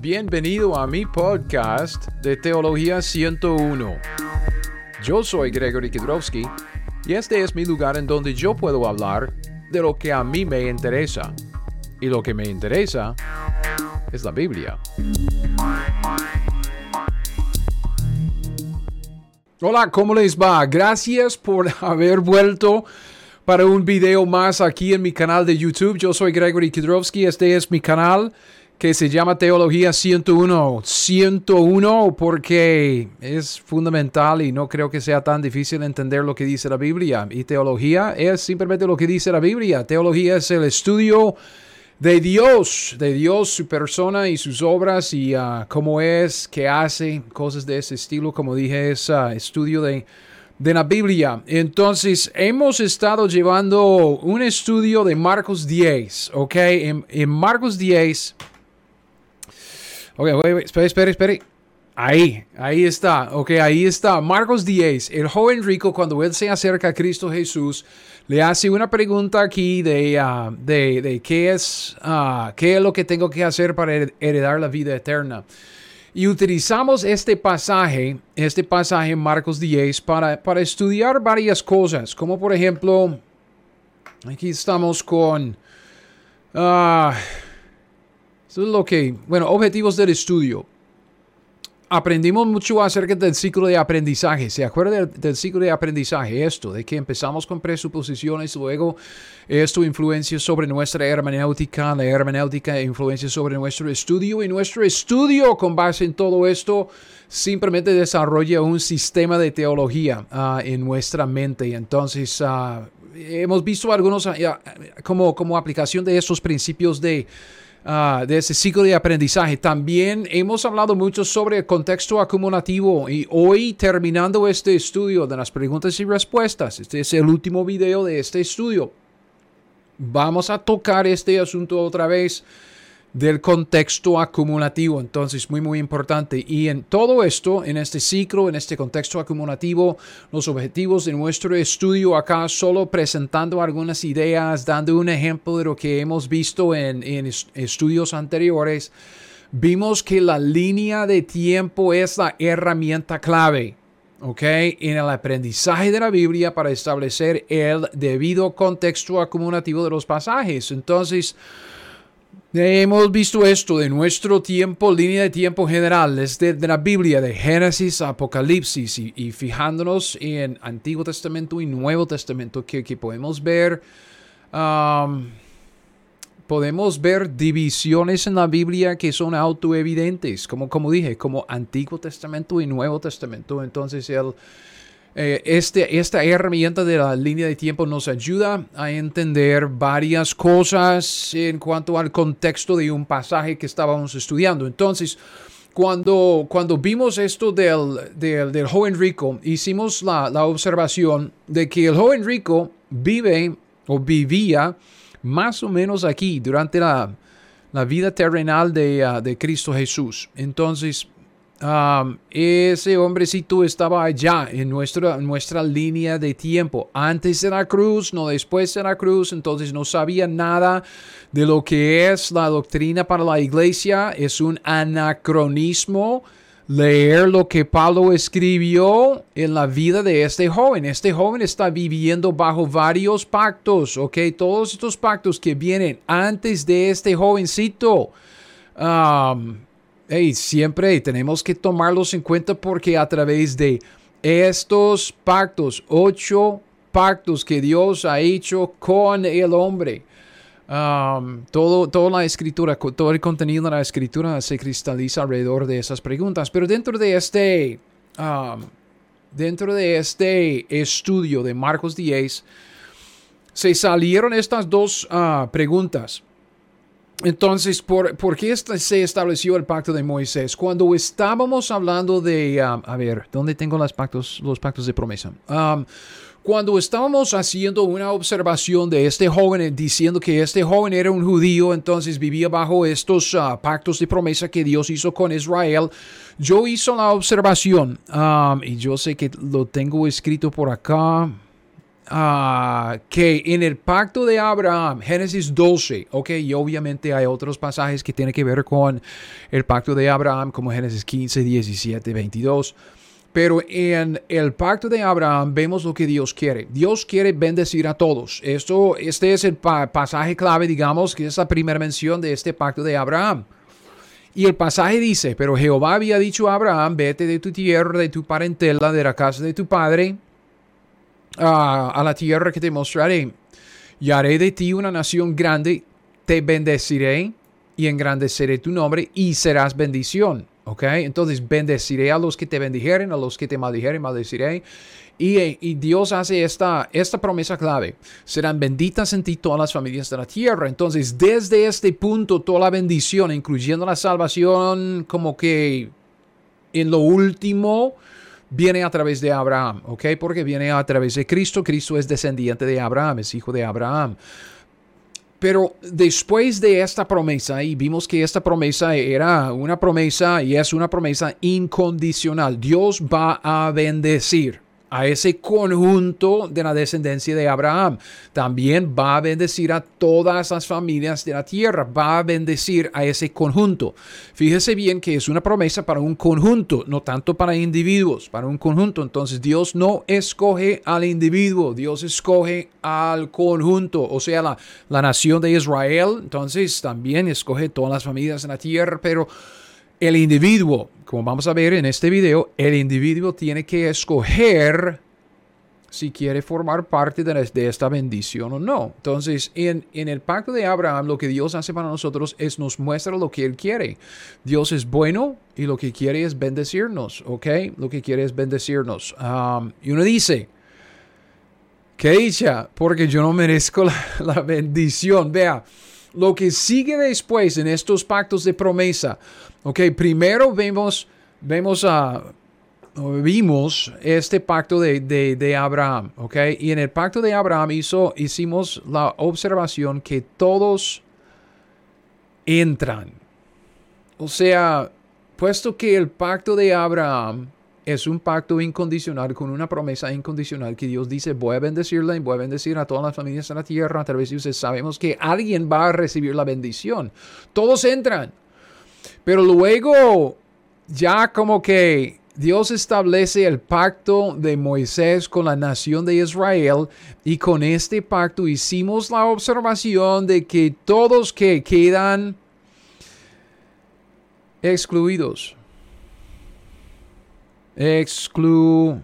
Bienvenido a mi podcast de Teología 101. Yo soy Gregory Kidrowski y este es mi lugar en donde yo puedo hablar de lo que a mí me interesa. Y lo que me interesa es la Biblia. Hola, ¿cómo les va? Gracias por haber vuelto para un video más aquí en mi canal de YouTube. Yo soy Gregory Kidrowski, este es mi canal que se llama Teología 101. 101 porque es fundamental y no creo que sea tan difícil entender lo que dice la Biblia. Y teología es simplemente lo que dice la Biblia. Teología es el estudio de Dios, de Dios, su persona y sus obras y uh, cómo es, qué hace, cosas de ese estilo, como dije, es uh, estudio de, de la Biblia. Entonces, hemos estado llevando un estudio de Marcos 10, ¿ok? En, en Marcos 10, ok, espere, espere, espere. Ahí, ahí está, ok, ahí está. Marcos 10, el joven rico cuando él se acerca a Cristo Jesús, le hace una pregunta aquí de, uh, de, de, qué, es, uh, qué es lo que tengo que hacer para heredar la vida eterna. Y utilizamos este pasaje, este pasaje Marcos 10 para, para estudiar varias cosas, como por ejemplo, aquí estamos con... Uh, esto es lo que, bueno, objetivos del estudio aprendimos mucho acerca del ciclo de aprendizaje. ¿Se acuerda del, del, ciclo de aprendizaje? Esto, de que empezamos con presuposiciones, luego esto influencia sobre nuestra hermenéutica, la hermenéutica influencia sobre nuestro estudio y nuestro estudio con base en todo esto simplemente desarrolla un sistema de teología uh, en nuestra mente. Entonces, uh, hemos visto algunos uh, como, como aplicación de estos principios de Uh, de ese ciclo de aprendizaje. También hemos hablado mucho sobre el contexto acumulativo y hoy terminando este estudio de las preguntas y respuestas, este es el último video de este estudio, vamos a tocar este asunto otra vez del contexto acumulativo. Entonces, muy, muy importante. Y en todo esto, en este ciclo, en este contexto acumulativo, los objetivos de nuestro estudio acá, solo presentando algunas ideas, dando un ejemplo de lo que hemos visto en, en estudios anteriores, vimos que la línea de tiempo es la herramienta clave. ¿ok? En el aprendizaje de la Biblia para establecer el debido contexto acumulativo de los pasajes. Entonces, Hemos visto esto de nuestro tiempo, línea de tiempo general, desde de la Biblia, de Génesis a Apocalipsis, y, y, fijándonos en Antiguo Testamento y Nuevo Testamento, que, que podemos ver, um, podemos ver divisiones en la Biblia que son autoevidentes, como, como dije, como Antiguo Testamento y Nuevo Testamento. Entonces, el eh, este, esta herramienta de la línea de tiempo nos ayuda a entender varias cosas en cuanto al contexto de un pasaje que estábamos estudiando. Entonces, cuando, cuando vimos esto del, del, del joven rico, hicimos la, la, observación de que el joven rico vive o vivía más o menos aquí durante la, la vida terrenal de, uh, de Cristo Jesús. Entonces, Um, ese hombrecito estaba allá en nuestra, nuestra línea de tiempo, antes de la cruz, no después de la cruz, entonces no sabía nada de lo que es la doctrina para la iglesia, es un anacronismo leer lo que Pablo escribió en la vida de este joven. Este joven está viviendo bajo varios pactos, ¿ok? Todos estos pactos que vienen antes de este jovencito. Um, hey, siempre tenemos que tomarlos en cuenta porque a través de estos pactos, ocho pactos que Dios ha hecho con el hombre, um, todo, toda la escritura, todo el contenido de la escritura se cristaliza alrededor de esas preguntas. Pero dentro de este, um, dentro de este estudio de Marcos 10, se salieron estas dos uh, preguntas. Entonces, ¿por, ¿por, qué se estableció el pacto de Moisés? Cuando estábamos hablando de, um, a ver, ¿dónde tengo los pactos, los pactos de promesa? Um, cuando estábamos haciendo una observación de este joven, eh, diciendo que este joven era un judío, entonces vivía bajo estos uh, pactos de promesa que Dios hizo con Israel, yo hice la observación, um, y yo sé que lo tengo escrito por acá. Ah, que en el pacto de Abraham, Génesis 12, ok, y obviamente hay otros pasajes que tienen que ver con el pacto de Abraham, como Génesis 15, 17, 22. Pero en el pacto de Abraham vemos lo que Dios quiere. Dios quiere bendecir a todos. Esto, este es el pasaje clave, digamos, que es la primera mención de este pacto de Abraham. Y el pasaje dice, pero Jehová había dicho a Abraham, vete de tu tierra, de tu parentela, de la casa de tu padre, a la tierra que te mostraré. Y haré de ti una nación grande, te bendeciré y engrandeceré tu nombre y serás bendición. ¿Ok? Entonces bendeciré a los que te bendijeren, a los que te maldijeren, maldeciré. Y, y, Dios hace esta, esta promesa clave. Serán benditas en ti todas las familias de la tierra. Entonces, desde este punto, toda la bendición, incluyendo la salvación, como que en lo último, viene a través de Abraham. ¿Ok? Porque viene a través de Cristo. Cristo es descendiente de Abraham, es hijo de Abraham. Pero después de esta promesa, y vimos que esta promesa era una promesa y es una promesa incondicional, Dios va a bendecir a ese conjunto de la descendencia de Abraham. También va a bendecir a todas las familias de la tierra. Va a bendecir a ese conjunto. Fíjese bien que es una promesa para un conjunto, no tanto para individuos, para un conjunto. Entonces Dios no escoge al individuo, Dios escoge al conjunto, o sea, la, la nación de Israel. Entonces también escoge todas las familias de la tierra, pero el individuo, como vamos a ver en este video, el individuo tiene que escoger si quiere formar parte de, esta bendición o no. Entonces, en, el pacto de Abraham, lo que Dios hace para nosotros es nos muestra lo que Él quiere. Dios es bueno y lo que quiere es bendecirnos, ¿ok? Lo que quiere es bendecirnos. Um, y uno dice, ¿qué dicha? Porque yo no merezco la bendición. Vea, lo que sigue después en estos pactos de promesa, Ok, primero vemos, vemos a... vimos este pacto de, de, Abraham, ¿ok? Y en el pacto de Abraham hizo, hicimos la observación que todos entran. O sea, puesto que el pacto de Abraham es un pacto incondicional con una promesa incondicional que Dios dice, voy a bendecirla y voy a bendecir a todas las familias en la tierra a través de ustedes. Sabemos que alguien va a recibir la bendición. Todos entran. Pero luego ya como que Dios establece el pacto de Moisés con la nación de Israel y con este pacto hicimos la observación de que todos que quedan excluidos. Excluidos.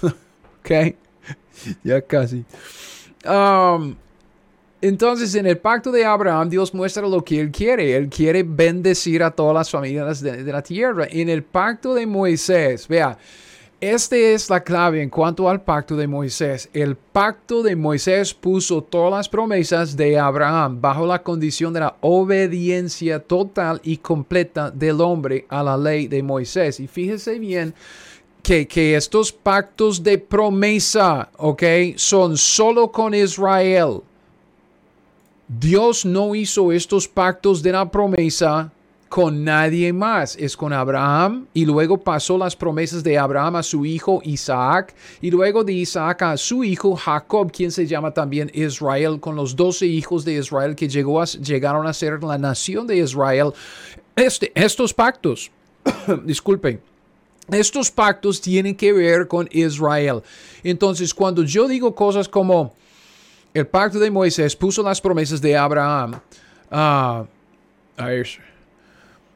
ok. ya casi. Um, entonces, en el pacto de Abraham, Dios muestra lo que Él quiere. Él quiere bendecir a todas las familias de, la tierra. En el pacto de Moisés, vea, esta es la clave en cuanto al pacto de Moisés. El pacto de Moisés puso todas las promesas de Abraham bajo la condición de la obediencia total y completa del hombre a la ley de Moisés. Y fíjese bien que, que estos pactos de promesa, ¿ok? Son solo con Israel. Dios no hizo estos pactos de la promesa con nadie más. Es con Abraham y luego pasó las promesas de Abraham a su hijo Isaac y luego de Isaac a su hijo Jacob, quien se llama también Israel, con los doce hijos de Israel que llegó a, llegaron a ser la nación de Israel. Este, estos pactos, disculpen, estos pactos tienen que ver con Israel. Entonces, cuando yo digo cosas como el pacto de Moisés puso las promesas de Abraham uh,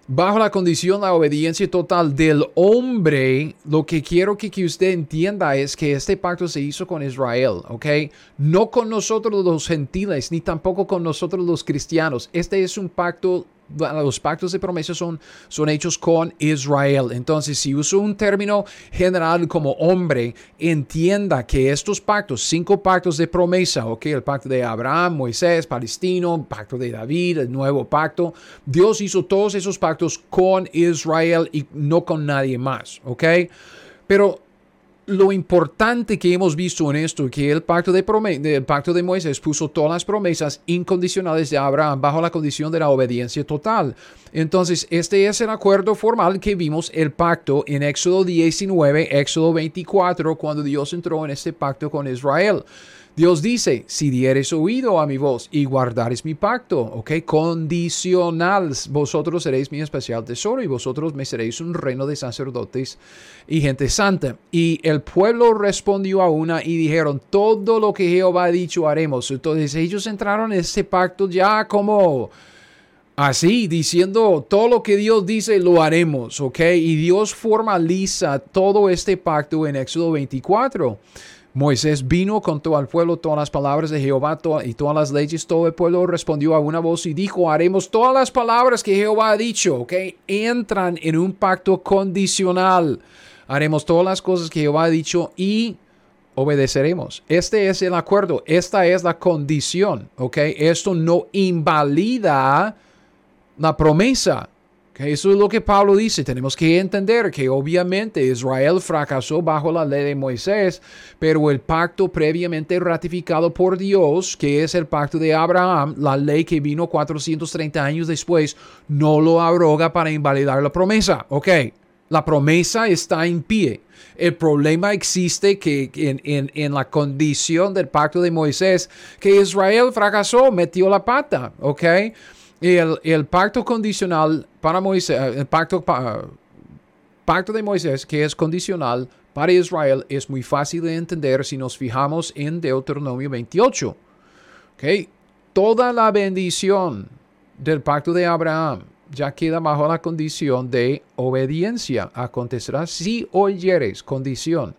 bajo la condición la obediencia total del hombre. Lo que quiero que, que usted entienda es que este pacto se hizo con Israel, ¿ok? No con nosotros los gentiles, ni tampoco con nosotros los cristianos. Este es un pacto los pactos de promesa son, son hechos con Israel. Entonces, si uso un término general como hombre, entienda que estos pactos, cinco pactos de promesa, ok, el pacto de Abraham, Moisés, Palestino, pacto de David, el nuevo pacto, Dios hizo todos esos pactos con Israel y no con nadie más, ok. Pero lo importante que hemos visto en esto, que el pacto de, el pacto de Moisés puso todas las promesas incondicionales de Abraham bajo la condición de la obediencia total. Entonces, este es el acuerdo formal que vimos el pacto en Éxodo 19, Éxodo 24, cuando Dios entró en este pacto con Israel. Dios dice, si dieres oído a mi voz y guardares mi pacto, ok, condicional, vosotros seréis mi especial tesoro y vosotros me seréis un reino de sacerdotes y gente santa. Y el pueblo respondió a una y dijeron, todo lo que Jehová ha dicho haremos. Entonces ellos entraron en ese pacto ya como... Así, diciendo todo lo que Dios dice, lo haremos, ¿ok? Y Dios formaliza todo este pacto en Éxodo 24. Moisés vino, contó al pueblo todas las palabras de Jehová y todas las leyes. Todo el pueblo respondió a una voz y dijo, haremos todas las palabras que Jehová ha dicho, ¿ok? Entran en un pacto condicional. Haremos todas las cosas que Jehová ha dicho y obedeceremos. Este es el acuerdo, esta es la condición, ¿ok? Esto no invalida la promesa. Eso es lo que Pablo dice. Tenemos que entender que obviamente Israel fracasó bajo la ley de Moisés, pero el pacto previamente ratificado por Dios, que es el pacto de Abraham, la ley que vino 430 años después, no lo abroga para invalidar la promesa. Ok, la promesa está en pie. El problema existe que en, en, en, la condición del pacto de Moisés, que Israel fracasó, metió la pata, ¿ok? El, pacto condicional para Moisés, eh, el pacto, pacto de Moisés que es condicional para Israel es muy fácil de entender si nos fijamos en Deuteronomio 28. ¿Okay? Toda la bendición del pacto de Abraham ya queda bajo la condición de obediencia. Acontecerá si oyeres, condición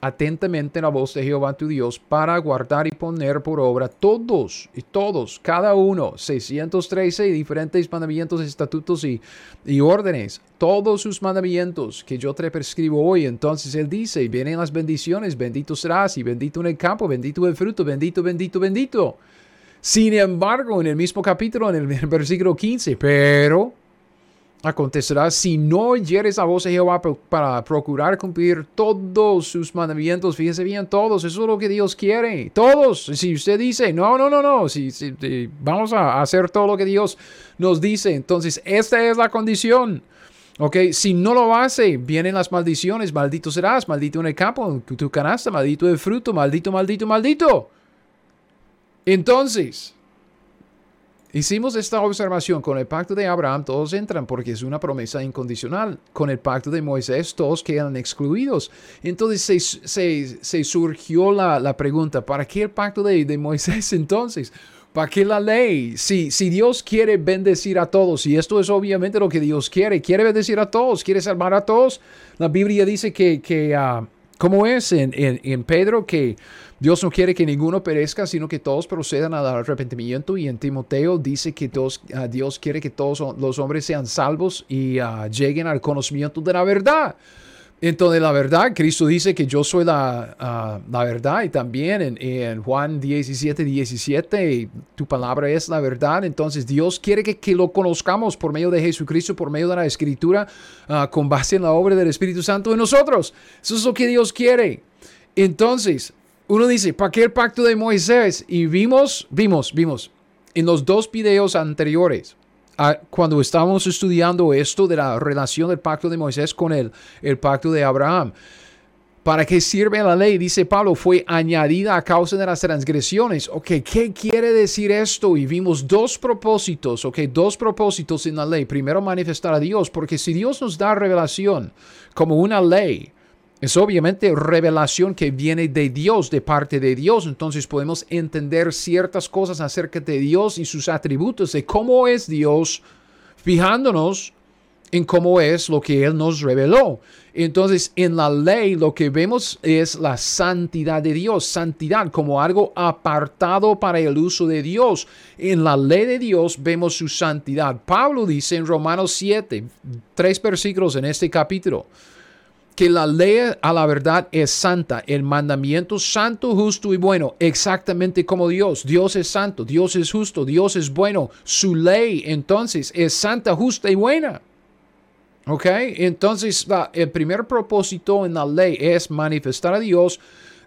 atentamente la voz de Jehová tu Dios para guardar y poner por obra todos y todos, cada uno, 613 diferentes mandamientos, estatutos y, y órdenes, todos sus mandamientos que yo te prescribo hoy. Entonces él dice, vienen las bendiciones, bendito serás y bendito en el campo, bendito el fruto, bendito, bendito, bendito. Sin embargo, en el mismo capítulo, en el versículo 15, pero Acontecerá si no oyeres a voz de Jehová para procurar cumplir todos sus mandamientos. Fíjese bien, todos. Eso es lo que Dios quiere. Todos. Si usted dice, no, no, no, no. Si, vamos a hacer todo lo que Dios nos dice. Entonces, esta es la condición. Ok, si no lo hace, vienen las maldiciones. Maldito serás, maldito en el campo, tu canasta, maldito el fruto, maldito, maldito, maldito. Entonces, Hicimos esta observación con el pacto de Abraham, todos entran porque es una promesa incondicional. Con el pacto de Moisés, todos quedan excluidos. Entonces se, surgió la, pregunta, ¿para qué el pacto de, Moisés entonces? ¿Para qué la ley? Si, si Dios quiere bendecir a todos, y esto es obviamente lo que Dios quiere, quiere bendecir a todos, quiere salvar a todos, la Biblia dice que, que ah, ¿cómo es en, en Pedro? Que Dios no quiere que ninguno perezca, sino que todos procedan al arrepentimiento. Y en Timoteo dice que ah, Dios quiere que todos los hombres sean salvos y ah, lleguen al conocimiento de la verdad. Entonces, la verdad, Cristo dice que yo soy la, ah, la verdad y también en, en, Juan 17, 17, tu palabra es la verdad. Entonces, Dios quiere que, que lo conozcamos por medio de Jesucristo, por medio de la Escritura, con base en la obra del Espíritu Santo en nosotros. Eso es lo que Dios quiere. Entonces, uno dice, ¿para qué el pacto de Moisés? Y vimos, vimos, vimos en los dos videos anteriores, cuando estábamos estudiando esto de la relación del pacto de Moisés con el, el pacto de Abraham. ¿Para qué sirve la ley? Dice Pablo, fue añadida a causa de las transgresiones. Ok, ¿qué quiere decir esto? Y vimos dos propósitos, ok, dos propósitos en la ley. Primero, manifestar a Dios, porque si Dios nos da revelación como una ley, es obviamente revelación que viene de Dios, de parte de Dios. Entonces podemos entender ciertas cosas acerca de Dios y sus atributos, de cómo es Dios, fijándonos en cómo es lo que Él nos reveló. Entonces, en la ley lo que vemos es la santidad de Dios, santidad como algo apartado para el uso de Dios. En la ley de Dios vemos su santidad. Pablo dice en Romanos 7, tres versículos en este capítulo que la ley a la verdad es santa, el mandamiento santo, justo y bueno, exactamente como Dios. Dios es santo, Dios es justo, Dios es bueno. Su ley entonces es santa, justa y buena. ¿Ok? Entonces, el primer propósito en la ley es manifestar a Dios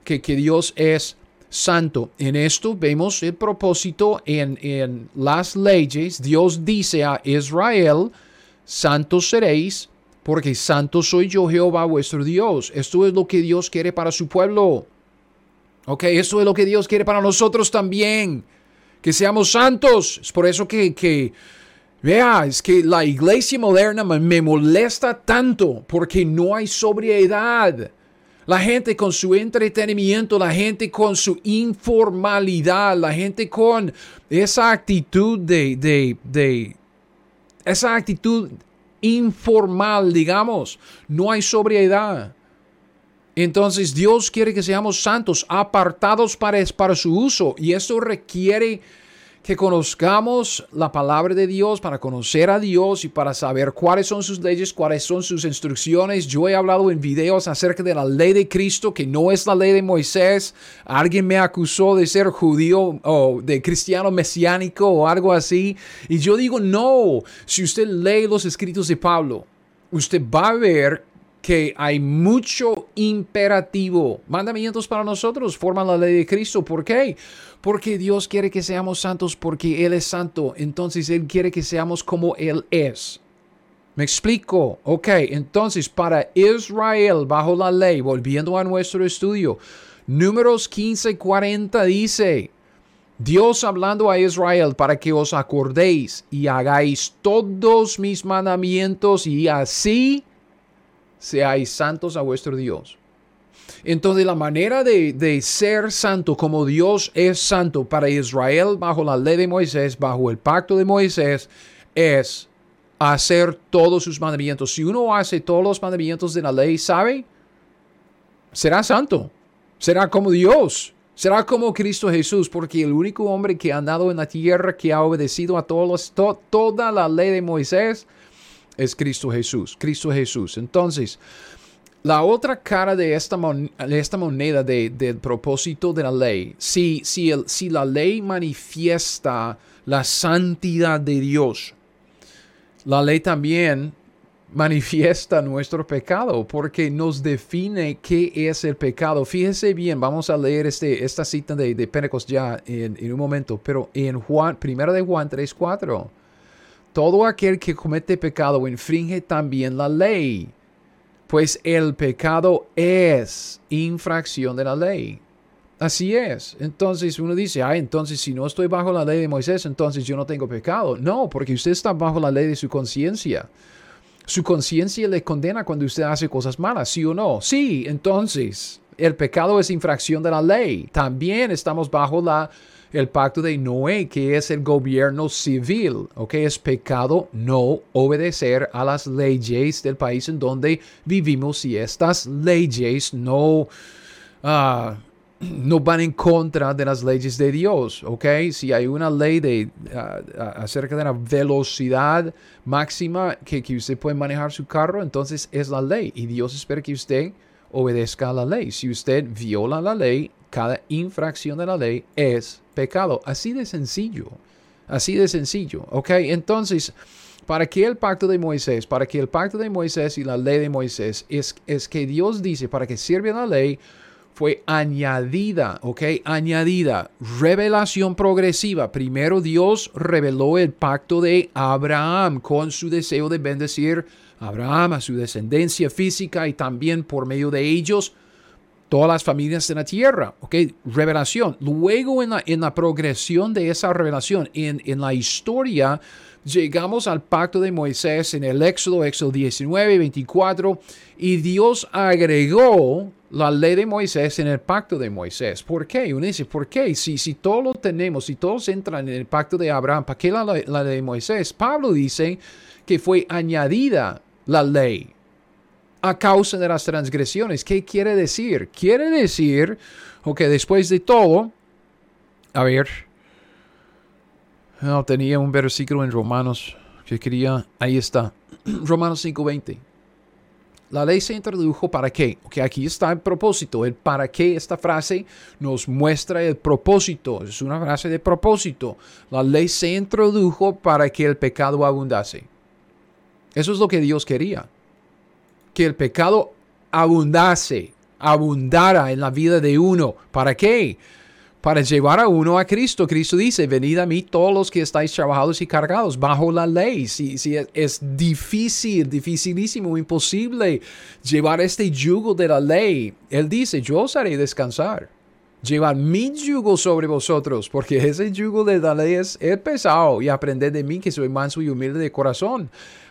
que, que Dios es santo. En esto vemos el propósito en, en las leyes. Dios dice a Israel, santos seréis, porque santo soy yo Jehová vuestro Dios. Esto es lo que Dios quiere para su pueblo. Ok, esto es lo que Dios quiere para nosotros también. Que seamos santos. Es por eso que, que vea, es que la iglesia moderna me molesta tanto porque no hay sobriedad. La gente con su entretenimiento, la gente con su informalidad, la gente con esa actitud de, de, de esa actitud informal, digamos. No hay sobriedad. Entonces Dios quiere que seamos santos, apartados para, para su uso. Y eso requiere que conozcamos la palabra de Dios para conocer a Dios y para saber cuáles son sus leyes, cuáles son sus instrucciones. Yo he hablado en videos acerca de la ley de Cristo, que no es la ley de Moisés. Alguien me acusó de ser judío o de cristiano mesiánico o algo así. Y yo digo, no, si usted lee los escritos de Pablo, usted va a ver que hay mucho imperativo. Mandamientos para nosotros forman la ley de Cristo. ¿Por qué? Porque Dios quiere que seamos santos porque Él es santo. Entonces Él quiere que seamos como Él es. ¿Me explico? Ok, entonces para Israel bajo la ley, volviendo a nuestro estudio, números 15:40 dice, Dios hablando a Israel para que os acordéis y hagáis todos mis mandamientos y así seáis santos a vuestro Dios. Entonces la manera de, ser santo como Dios es santo para Israel bajo la ley de Moisés, bajo el pacto de Moisés, es hacer todos sus mandamientos. Si uno hace todos los mandamientos de la ley, ¿sabe? Será santo. Será como Dios. Será como Cristo Jesús, porque el único hombre que ha andado en la tierra, que ha obedecido a todos toda la ley de Moisés, es Cristo Jesús. Cristo Jesús. Entonces, la otra cara de esta, esta moneda del propósito de la ley, si, si, el, si la ley manifiesta la santidad de Dios, la ley también manifiesta nuestro pecado porque nos define qué es el pecado. Fíjese bien, vamos a leer este, esta cita de, de ya en, en, un momento, pero en Juan, primero de Juan 3.4, todo aquel que comete pecado infringe también la ley pues el pecado es infracción de la ley. Así es. Entonces uno dice, ah, entonces si no estoy bajo la ley de Moisés, entonces yo no tengo pecado. No, porque usted está bajo la ley de su conciencia. Su conciencia le condena cuando usted hace cosas malas, ¿sí o no? Sí, entonces el pecado es infracción de la ley. También estamos bajo la el pacto de Noé, que es el gobierno civil, ¿ok? Es pecado no obedecer a las leyes del país en donde vivimos y estas leyes no... Ah, no van en contra de las leyes de Dios, ¿ok? Si hay una ley de, ah, ah, acerca de la velocidad máxima que, que usted puede manejar su carro, entonces es la ley y Dios espera que usted obedezca la ley. Si usted viola la ley, cada infracción de la ley es pecado. Así de sencillo. Así de sencillo. ¿Ok? Entonces, ¿para qué el pacto de Moisés? Para que el pacto de Moisés y la ley de Moisés es, es que Dios dice, para que sirva la ley, fue añadida, ¿ok? Añadida, revelación progresiva. Primero Dios reveló el pacto de Abraham con su deseo de bendecir a Abraham, a su descendencia física y también por medio de ellos todas las familias de la tierra. ¿ok? Revelación. Luego en la, en la progresión de esa revelación, en, en la historia, llegamos al pacto de Moisés en el Éxodo, Éxodo 19, 24, y Dios agregó la ley de Moisés en el pacto de Moisés. ¿Por qué? Uno dice, ¿por qué? Si, si todos lo tenemos, si todos entran en el pacto de Abraham, ¿para qué la, la ley de Moisés? Pablo dice que fue añadida la ley a causa de las transgresiones. ¿Qué quiere decir? Quiere decir, ok, después de todo, a ver, no, tenía un versículo en Romanos que quería, ahí está, Romanos 5:20. La ley se introdujo para qué? Aquí está el propósito. El para qué, esta frase nos muestra el propósito. Es una frase de propósito. La ley se introdujo para que el pecado abundase. Eso es lo que Dios quería. Que el pecado abundase, abundara en la vida de uno. ¿Para qué? Para llevar a uno a Cristo. Cristo dice, venid a mí todos los que estáis trabajados y cargados bajo la ley. Si, si es, es, difícil, dificilísimo, imposible llevar este yugo de la ley. Él dice, yo os haré descansar. Llevar mi yugo sobre vosotros, porque ese yugo de la ley es, es pesado. Y aprended de mí que soy manso y humilde de corazón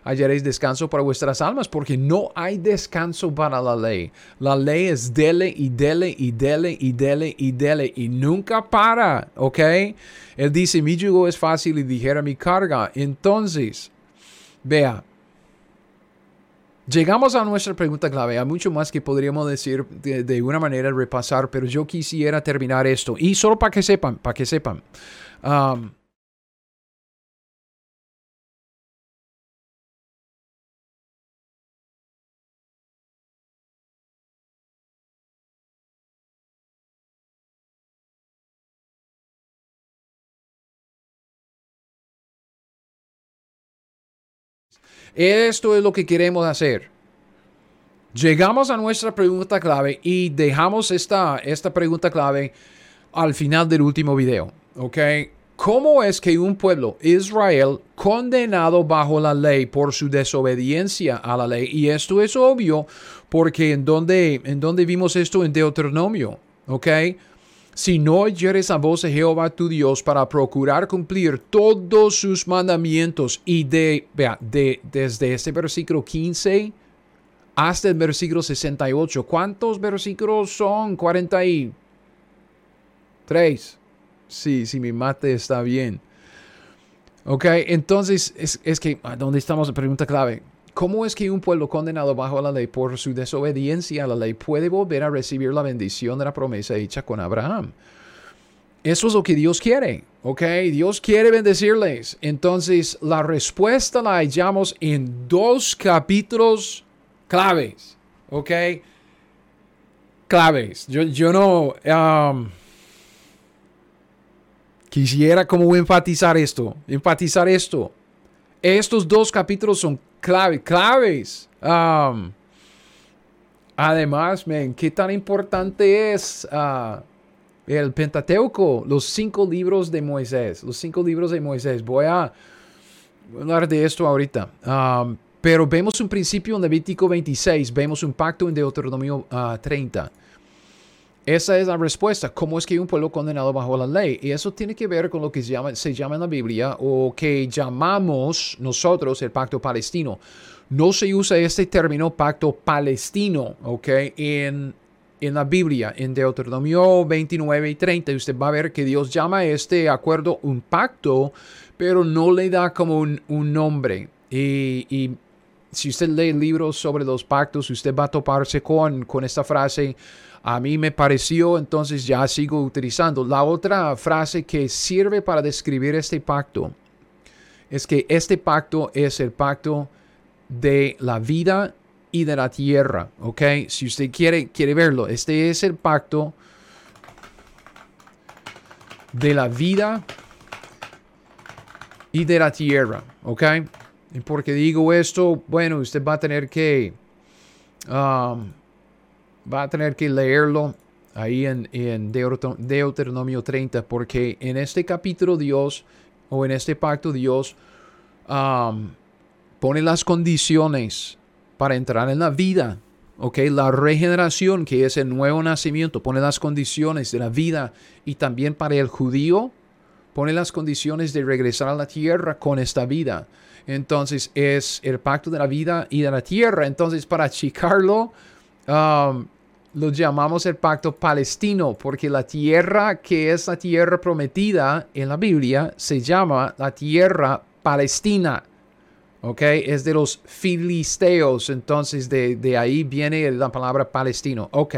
hallaréis descanso para vuestras almas, porque no hay descanso para la ley. La ley es dele y dele y dele y dele y dele y nunca para, ¿ok? Él dice, mi yugo es fácil y dijera mi carga. Entonces, vea, Llegamos a nuestra pregunta clave. Hay mucho más que podríamos decir de, de, una manera, repasar, pero yo quisiera terminar esto. Y solo para que sepan, para que sepan. Um, Esto es lo que queremos hacer. Llegamos a nuestra pregunta clave y dejamos esta, esta pregunta clave al final del último video. ¿Ok? ¿Cómo es que un pueblo, Israel, condenado bajo la ley por su desobediencia a la ley? Y esto es obvio porque en donde, en donde vimos esto en Deuteronomio. ¿Ok? Si no oyeres a voz de Jehová tu Dios para procurar cumplir todos sus mandamientos y de, vea, de, desde este versículo 15 hasta el versículo 68. ¿Cuántos versículos son? 43. Sí, sí, mi mate está bien. Ok, entonces es, es que, ¿dónde estamos? Pregunta clave. ¿Cómo es que un pueblo condenado bajo la ley por su desobediencia a la ley puede volver a recibir la bendición de la promesa hecha con Abraham? Eso es lo que Dios quiere, ¿ok? Dios quiere bendecirles. Entonces, la respuesta la hallamos en dos capítulos claves, ¿ok? Claves. Yo, yo no... Um, quisiera enfatizar esto, enfatizar esto. Estos dos capítulos son clave, claves. Um, además, man, qué tan importante es uh, el Pentateuco, los cinco libros de Moisés, los cinco libros de Moisés. Voy a, hablar de esto ahorita. Um, pero vemos un principio en Levítico 26, vemos un pacto en Deuteronomio 30. Esa es la respuesta. ¿Cómo es que un pueblo condenado bajo la ley? Y eso tiene que ver con lo que se llama, se llama en la Biblia o que llamamos nosotros el pacto palestino. No se usa este término pacto palestino, ¿ok? En, en la Biblia, en Deuteronomio 29 y 30, usted va a ver que Dios llama a este acuerdo un pacto, pero no le da como un, un nombre. Y, y, si usted lee libros sobre los pactos, usted va a toparse con, con esta frase a mí me pareció, entonces ya sigo utilizando. La otra frase que sirve para describir este pacto es que este pacto es el pacto de la vida y de la tierra, ¿ok? Si usted quiere, quiere verlo, este es el pacto de la vida y de la tierra, ¿ok? Y porque digo esto, bueno, usted va a tener que um, va a tener que leerlo ahí en, en Deuteronomio 30, porque en este capítulo Dios, o en este pacto Dios, um, pone las condiciones para entrar en la vida. Ok, la regeneración, que es el nuevo nacimiento, pone las condiciones de la vida y también para el judío, pone las condiciones de regresar a la tierra con esta vida. Entonces es el pacto de la vida y de la tierra. Entonces para achicarlo, um, lo llamamos el pacto palestino, porque la tierra que es la tierra prometida en la Biblia se llama la tierra palestina. ¿Ok? Es de los filisteos, entonces de, de ahí viene la palabra palestino. Ok.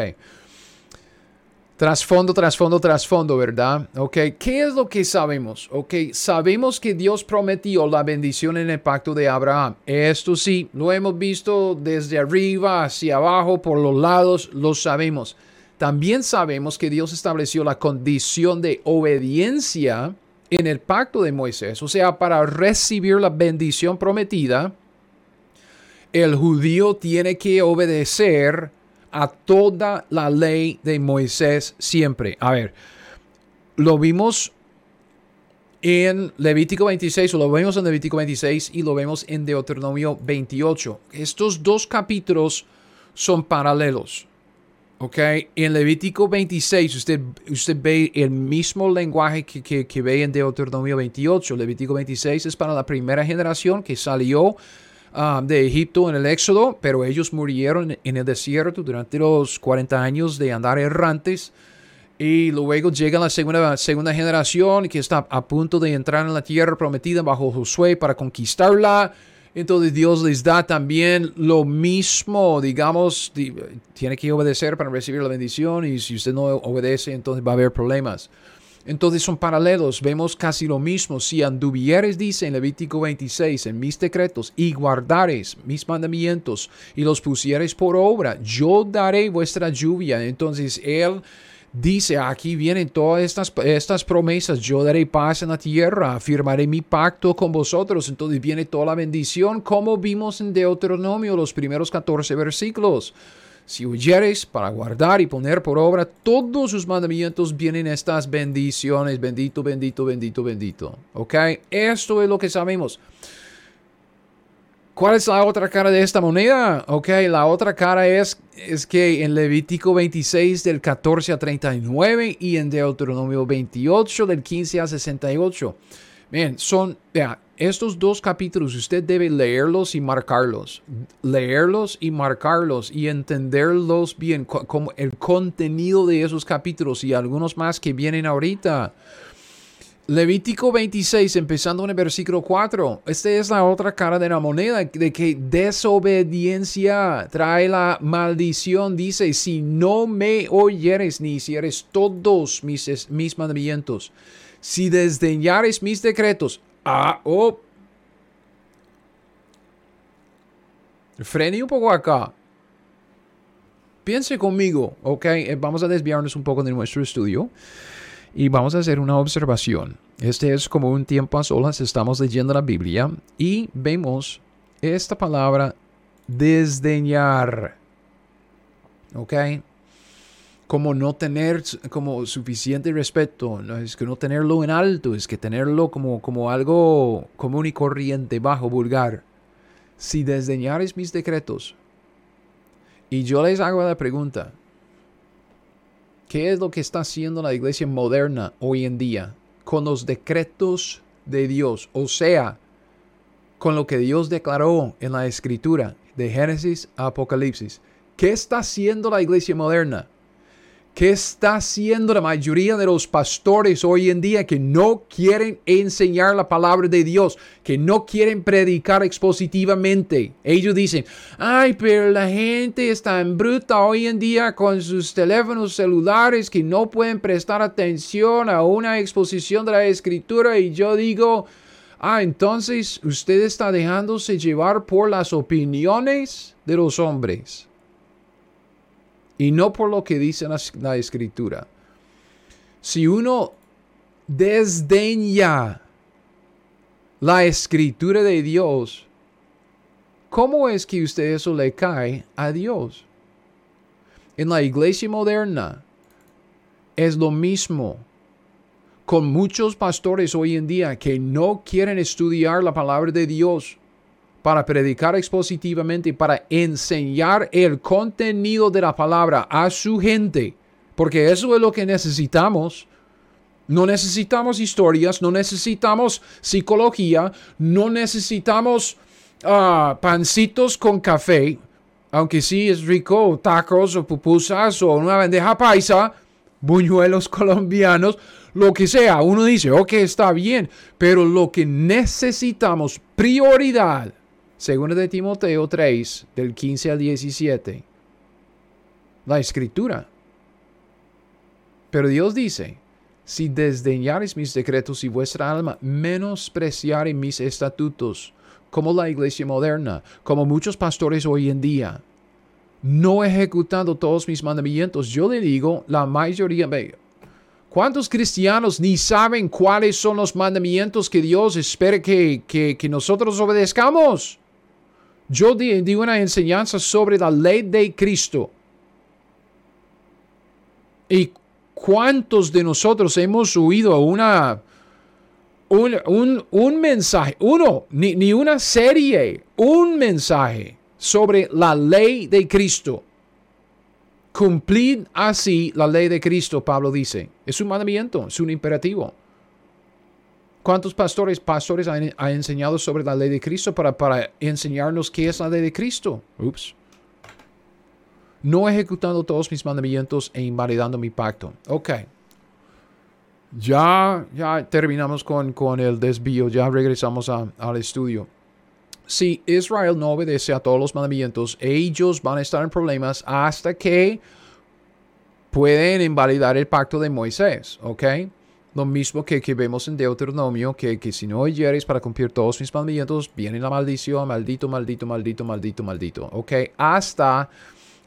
Trasfondo, trasfondo, trasfondo, ¿verdad? Ok, ¿qué es lo que sabemos? Ok, sabemos que Dios prometió la bendición en el pacto de Abraham. Esto sí, lo hemos visto desde arriba hacia abajo, por los lados, lo sabemos. También sabemos que Dios estableció la condición de obediencia en el pacto de Moisés. O sea, para recibir la bendición prometida, el judío tiene que obedecer a toda la ley de Moisés siempre. A ver, lo vimos en Levítico 26, o lo vemos en Levítico 26 y lo vemos en Deuteronomio 28. Estos dos capítulos son paralelos. ¿Ok? En Levítico 26 usted, usted ve el mismo lenguaje que, que, ve en Deuteronomio 28. Levítico 26 es para la primera generación que salió um, de Egipto en el Éxodo, pero ellos murieron en el desierto durante los 40 años de andar errantes. Y luego llega la segunda, segunda generación que está a punto de entrar en la tierra prometida bajo Josué para conquistarla. Entonces Dios les da también lo mismo, digamos, tiene que obedecer para recibir la bendición y si usted no obedece, entonces va a haber problemas. Entonces son paralelos, vemos casi lo mismo. Si anduvieres, dice en Levítico 26, en mis decretos y guardares mis mandamientos y los pusieres por obra, yo daré vuestra lluvia. Entonces Él dice, aquí vienen todas estas, estas promesas, yo daré paz en la tierra, afirmaré mi pacto con vosotros, entonces viene toda la bendición, como vimos en Deuteronomio los primeros 14 versículos. Si huyeres para guardar y poner por obra todos sus mandamientos, vienen estas bendiciones. Bendito, bendito, bendito, bendito. ¿Ok? Esto es lo que sabemos. ¿Cuál es la otra cara de esta moneda? Ok, la otra cara es, es que en Levítico 26 del 14 a 39 y en Deuteronomio 28 del 15 a 68. Bien, son, vea, estos dos capítulos usted debe leerlos y marcarlos. Leerlos y marcarlos y entenderlos bien, como el contenido de esos capítulos y algunos más que vienen ahorita. Levítico 26, empezando en el versículo 4. Esta es la otra cara de la moneda, de que desobediencia trae la maldición. Dice, si no me oyeres ni hicieres todos mis, mis mandamientos, si desdeñares mis decretos, ah, oh. Frene un poco acá. Piense conmigo, ok. Eh, vamos a desviarnos un poco de nuestro estudio. Y vamos a hacer una observación. Este es como un tiempo a solas, estamos leyendo la Biblia y vemos esta palabra desdeñar. ¿Ok? Como no tener como suficiente respeto, no es que no tenerlo en alto, es que tenerlo como, como algo común y corriente, bajo, vulgar. Si desdeñares mis decretos, y yo les hago la pregunta, ¿Qué es lo que está haciendo la iglesia moderna hoy en día con los decretos de Dios? O sea, con lo que Dios declaró en la escritura de Génesis a Apocalipsis. ¿Qué está haciendo la iglesia moderna? ¿Qué está haciendo la mayoría de los pastores hoy en día que no quieren enseñar la palabra de Dios, que no quieren predicar expositivamente? Ellos dicen, ay, pero la gente está en bruta hoy en día con sus teléfonos celulares que no pueden prestar atención a una exposición de la escritura y yo digo, ah, entonces usted está dejándose llevar por las opiniones de los hombres y no por lo que dice la, escritura. Si uno desdeña la escritura de Dios, ¿cómo es que usted eso le cae a Dios? En la iglesia moderna es lo mismo con muchos pastores hoy en día que no quieren estudiar la palabra de Dios para predicar expositivamente, para enseñar el contenido de la palabra a su gente, porque eso es lo que necesitamos. No necesitamos historias, no necesitamos psicología, no necesitamos ah, pancitos con café, aunque sí es rico, tacos o pupusas o una bandeja paisa, buñuelos colombianos, lo que sea. Uno dice, ok, está bien, pero lo que necesitamos, prioridad, Segunda de Timoteo 3, del 15 al 17. La escritura. Pero Dios dice, si desdeñares mis decretos y vuestra alma menospreciare mis estatutos, como la iglesia moderna, como muchos pastores hoy en día, no ejecutando todos mis mandamientos, yo le digo, la mayoría, ¿cuántos cristianos ni saben cuáles son los mandamientos que Dios espera que, que, que nosotros obedezcamos? Yo di, una enseñanza sobre la ley de Cristo. ¿Y cuántos de nosotros hemos oído una, un, un, mensaje, uno, ni, ni una serie, un mensaje sobre la ley de Cristo? Cumplid así la ley de Cristo, Pablo dice. Es un mandamiento, es un imperativo. ¿Cuántos pastores, pastores han, enseñado sobre la ley de Cristo para, para enseñarnos qué es la ley de Cristo? Ups. No ejecutando todos mis mandamientos e invalidando mi pacto. Ok. Ya, ya terminamos con, con el desvío, ya regresamos al estudio. Si Israel no obedece a todos los mandamientos, ellos van a estar en problemas hasta que pueden invalidar el pacto de Moisés, ¿ok? Lo mismo que, que vemos en Deuteronomio, que, que si no oyeres para cumplir todos mis mandamientos, viene la maldición, maldito, maldito, maldito, maldito, maldito, ¿ok? Hasta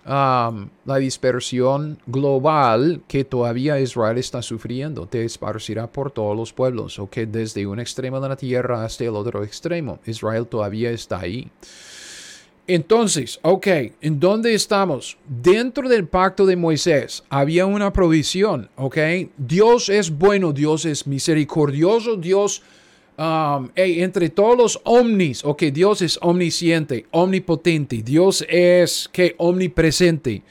Um, la dispersión global que todavía Israel está sufriendo te esparcirá por todos los pueblos, o que desde un extremo de la tierra hasta el otro extremo. Israel todavía está ahí. Entonces, ok, ¿en dónde estamos? Dentro del pacto de Moisés había una provisión, ok. Dios es bueno, Dios es misericordioso, Dios Um, entre todos los omnis, ok, Dios es omnisciente, omnipotente, Dios es que omnipresente.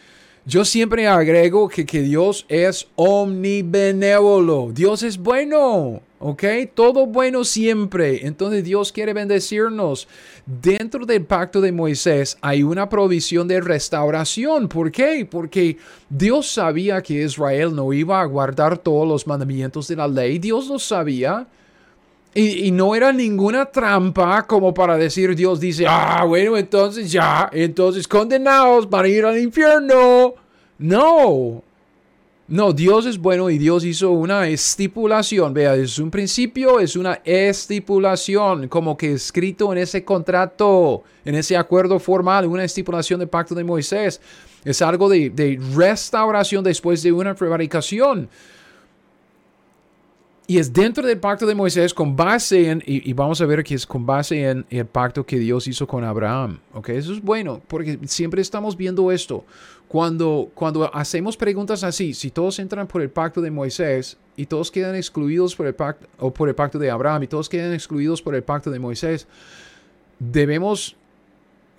Yo siempre agrego que, que Dios es omnibenévolo, Dios es bueno, ok, todo bueno siempre. Entonces Dios quiere bendecirnos. Dentro del pacto de Moisés hay una provisión de restauración. ¿Por qué? Porque Dios sabía que Israel no iba a guardar todos los mandamientos de la ley, Dios lo sabía. Y, no era ninguna trampa como para decir Dios dice, ah, bueno, entonces ya, entonces condenados para ir al infierno. No. No, Dios es bueno y Dios hizo una estipulación. Vea, es un principio, es una estipulación, como que escrito en ese contrato, en ese acuerdo formal, una estipulación del pacto de Moisés. Es algo de, restauración después de una prevaricación. Y es dentro del pacto de Moisés con base en, y, vamos a ver que es con base en el pacto que Dios hizo con Abraham. ¿ok? Eso es bueno, porque siempre estamos viendo esto. Cuando, cuando hacemos preguntas así, si todos entran por el pacto de Moisés y todos quedan excluidos por el pacto, o por el pacto de Abraham y todos quedan excluidos por el pacto de Moisés, debemos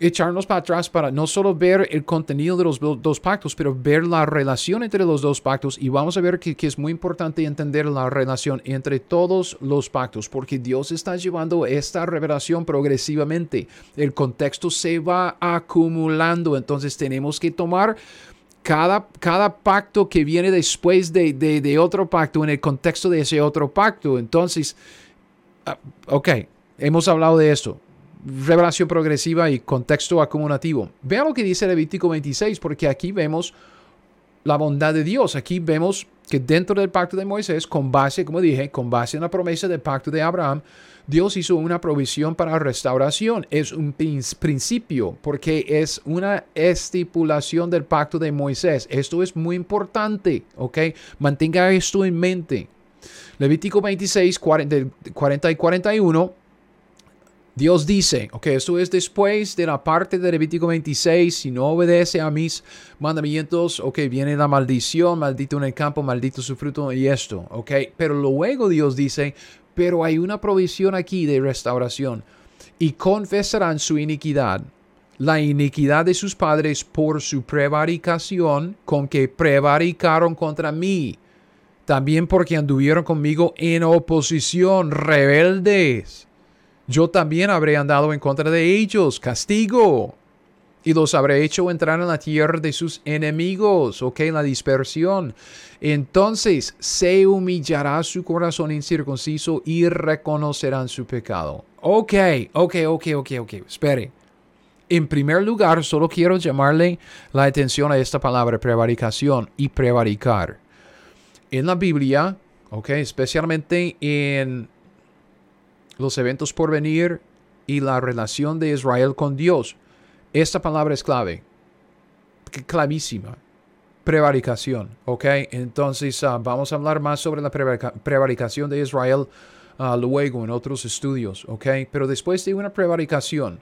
echarnos para atrás para no solo ver el contenido de los dos pactos, pero ver la relación entre los dos pactos. Y vamos a ver que, es muy importante entender la relación entre todos los pactos, porque Dios está llevando esta revelación progresivamente. El contexto se va acumulando, entonces tenemos que tomar cada, cada, pacto que viene después de, de, otro pacto en el contexto de ese otro pacto. Entonces, ah, ok, hemos hablado de esto revelación progresiva y contexto acumulativo. Vean lo que dice Levítico 26, porque aquí vemos la bondad de Dios. Aquí vemos que dentro del pacto de Moisés, con base, como dije, con base en la promesa del pacto de Abraham, Dios hizo una provisión para restauración. Es un principio porque es una estipulación del pacto de Moisés. Esto es muy importante, ¿ok? Mantenga esto en mente. Levítico 26, 40 y 41 Dios dice, ok, esto es después de la parte de Levítico 26, si no obedece a mis mandamientos, ok, viene la maldición, maldito en el campo, maldito su fruto y esto, ok, pero luego Dios dice, pero hay una provisión aquí de restauración y confesarán su iniquidad, la iniquidad de sus padres por su prevaricación con que prevaricaron contra mí, también porque anduvieron conmigo en oposición, rebeldes yo también habré andado en contra de ellos, castigo. Y los habré hecho entrar en la tierra de sus enemigos, ok, la dispersión. Entonces se humillará su corazón incircunciso y reconocerán su pecado. Ok, ok, ok, ok, ok, espere. En primer lugar, solo quiero llamarle la atención a esta palabra prevaricación y prevaricar. En la Biblia, ok, especialmente en los eventos por venir y la relación de Israel con Dios. Esta palabra es clave, clavísima. Prevaricación, ¿ok? Entonces ah, vamos a hablar más sobre la prevaricación de Israel ah, luego en otros estudios, ¿ok? Pero después de una prevaricación,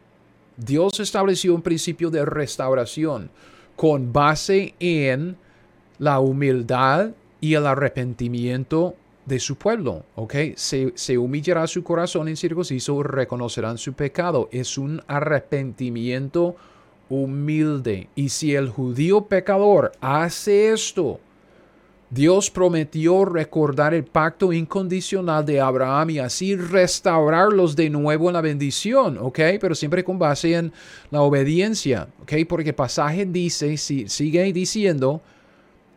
Dios estableció un principio de restauración con base en la humildad y el arrepentimiento de su pueblo, ¿ok? Se, se, humillará su corazón en circunciso, reconocerán su pecado. Es un arrepentimiento humilde. Y si el judío pecador hace esto, Dios prometió recordar el pacto incondicional de Abraham y así restaurarlos de nuevo en la bendición, ¿ok? Pero siempre con base en la obediencia, ¿ok? Porque el pasaje dice, si, sigue diciendo,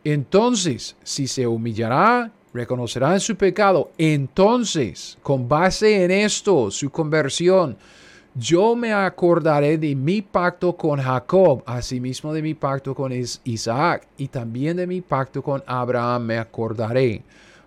entonces, si se humillará, reconocerá su pecado, entonces, con base en esto, su conversión, yo me acordaré de mi pacto con Jacob, asimismo de mi pacto con Isaac, y también de mi pacto con Abraham me acordaré.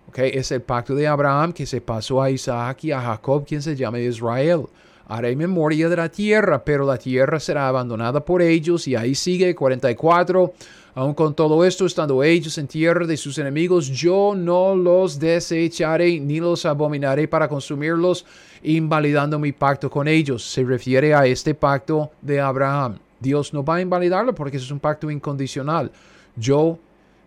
Okay, es el pacto de Abraham que se pasó a Isaac y a Jacob, quien se llama Israel. Haré memoria de la tierra, pero la tierra será abandonada por ellos. Y ahí sigue 44. Aun con todo esto, estando ellos en tierra de sus enemigos, yo no los desecharé ni los abominaré para consumirlos, invalidando mi pacto con ellos. Se refiere a este pacto de Abraham. Dios no va a invalidarlo porque es un pacto incondicional. Yo,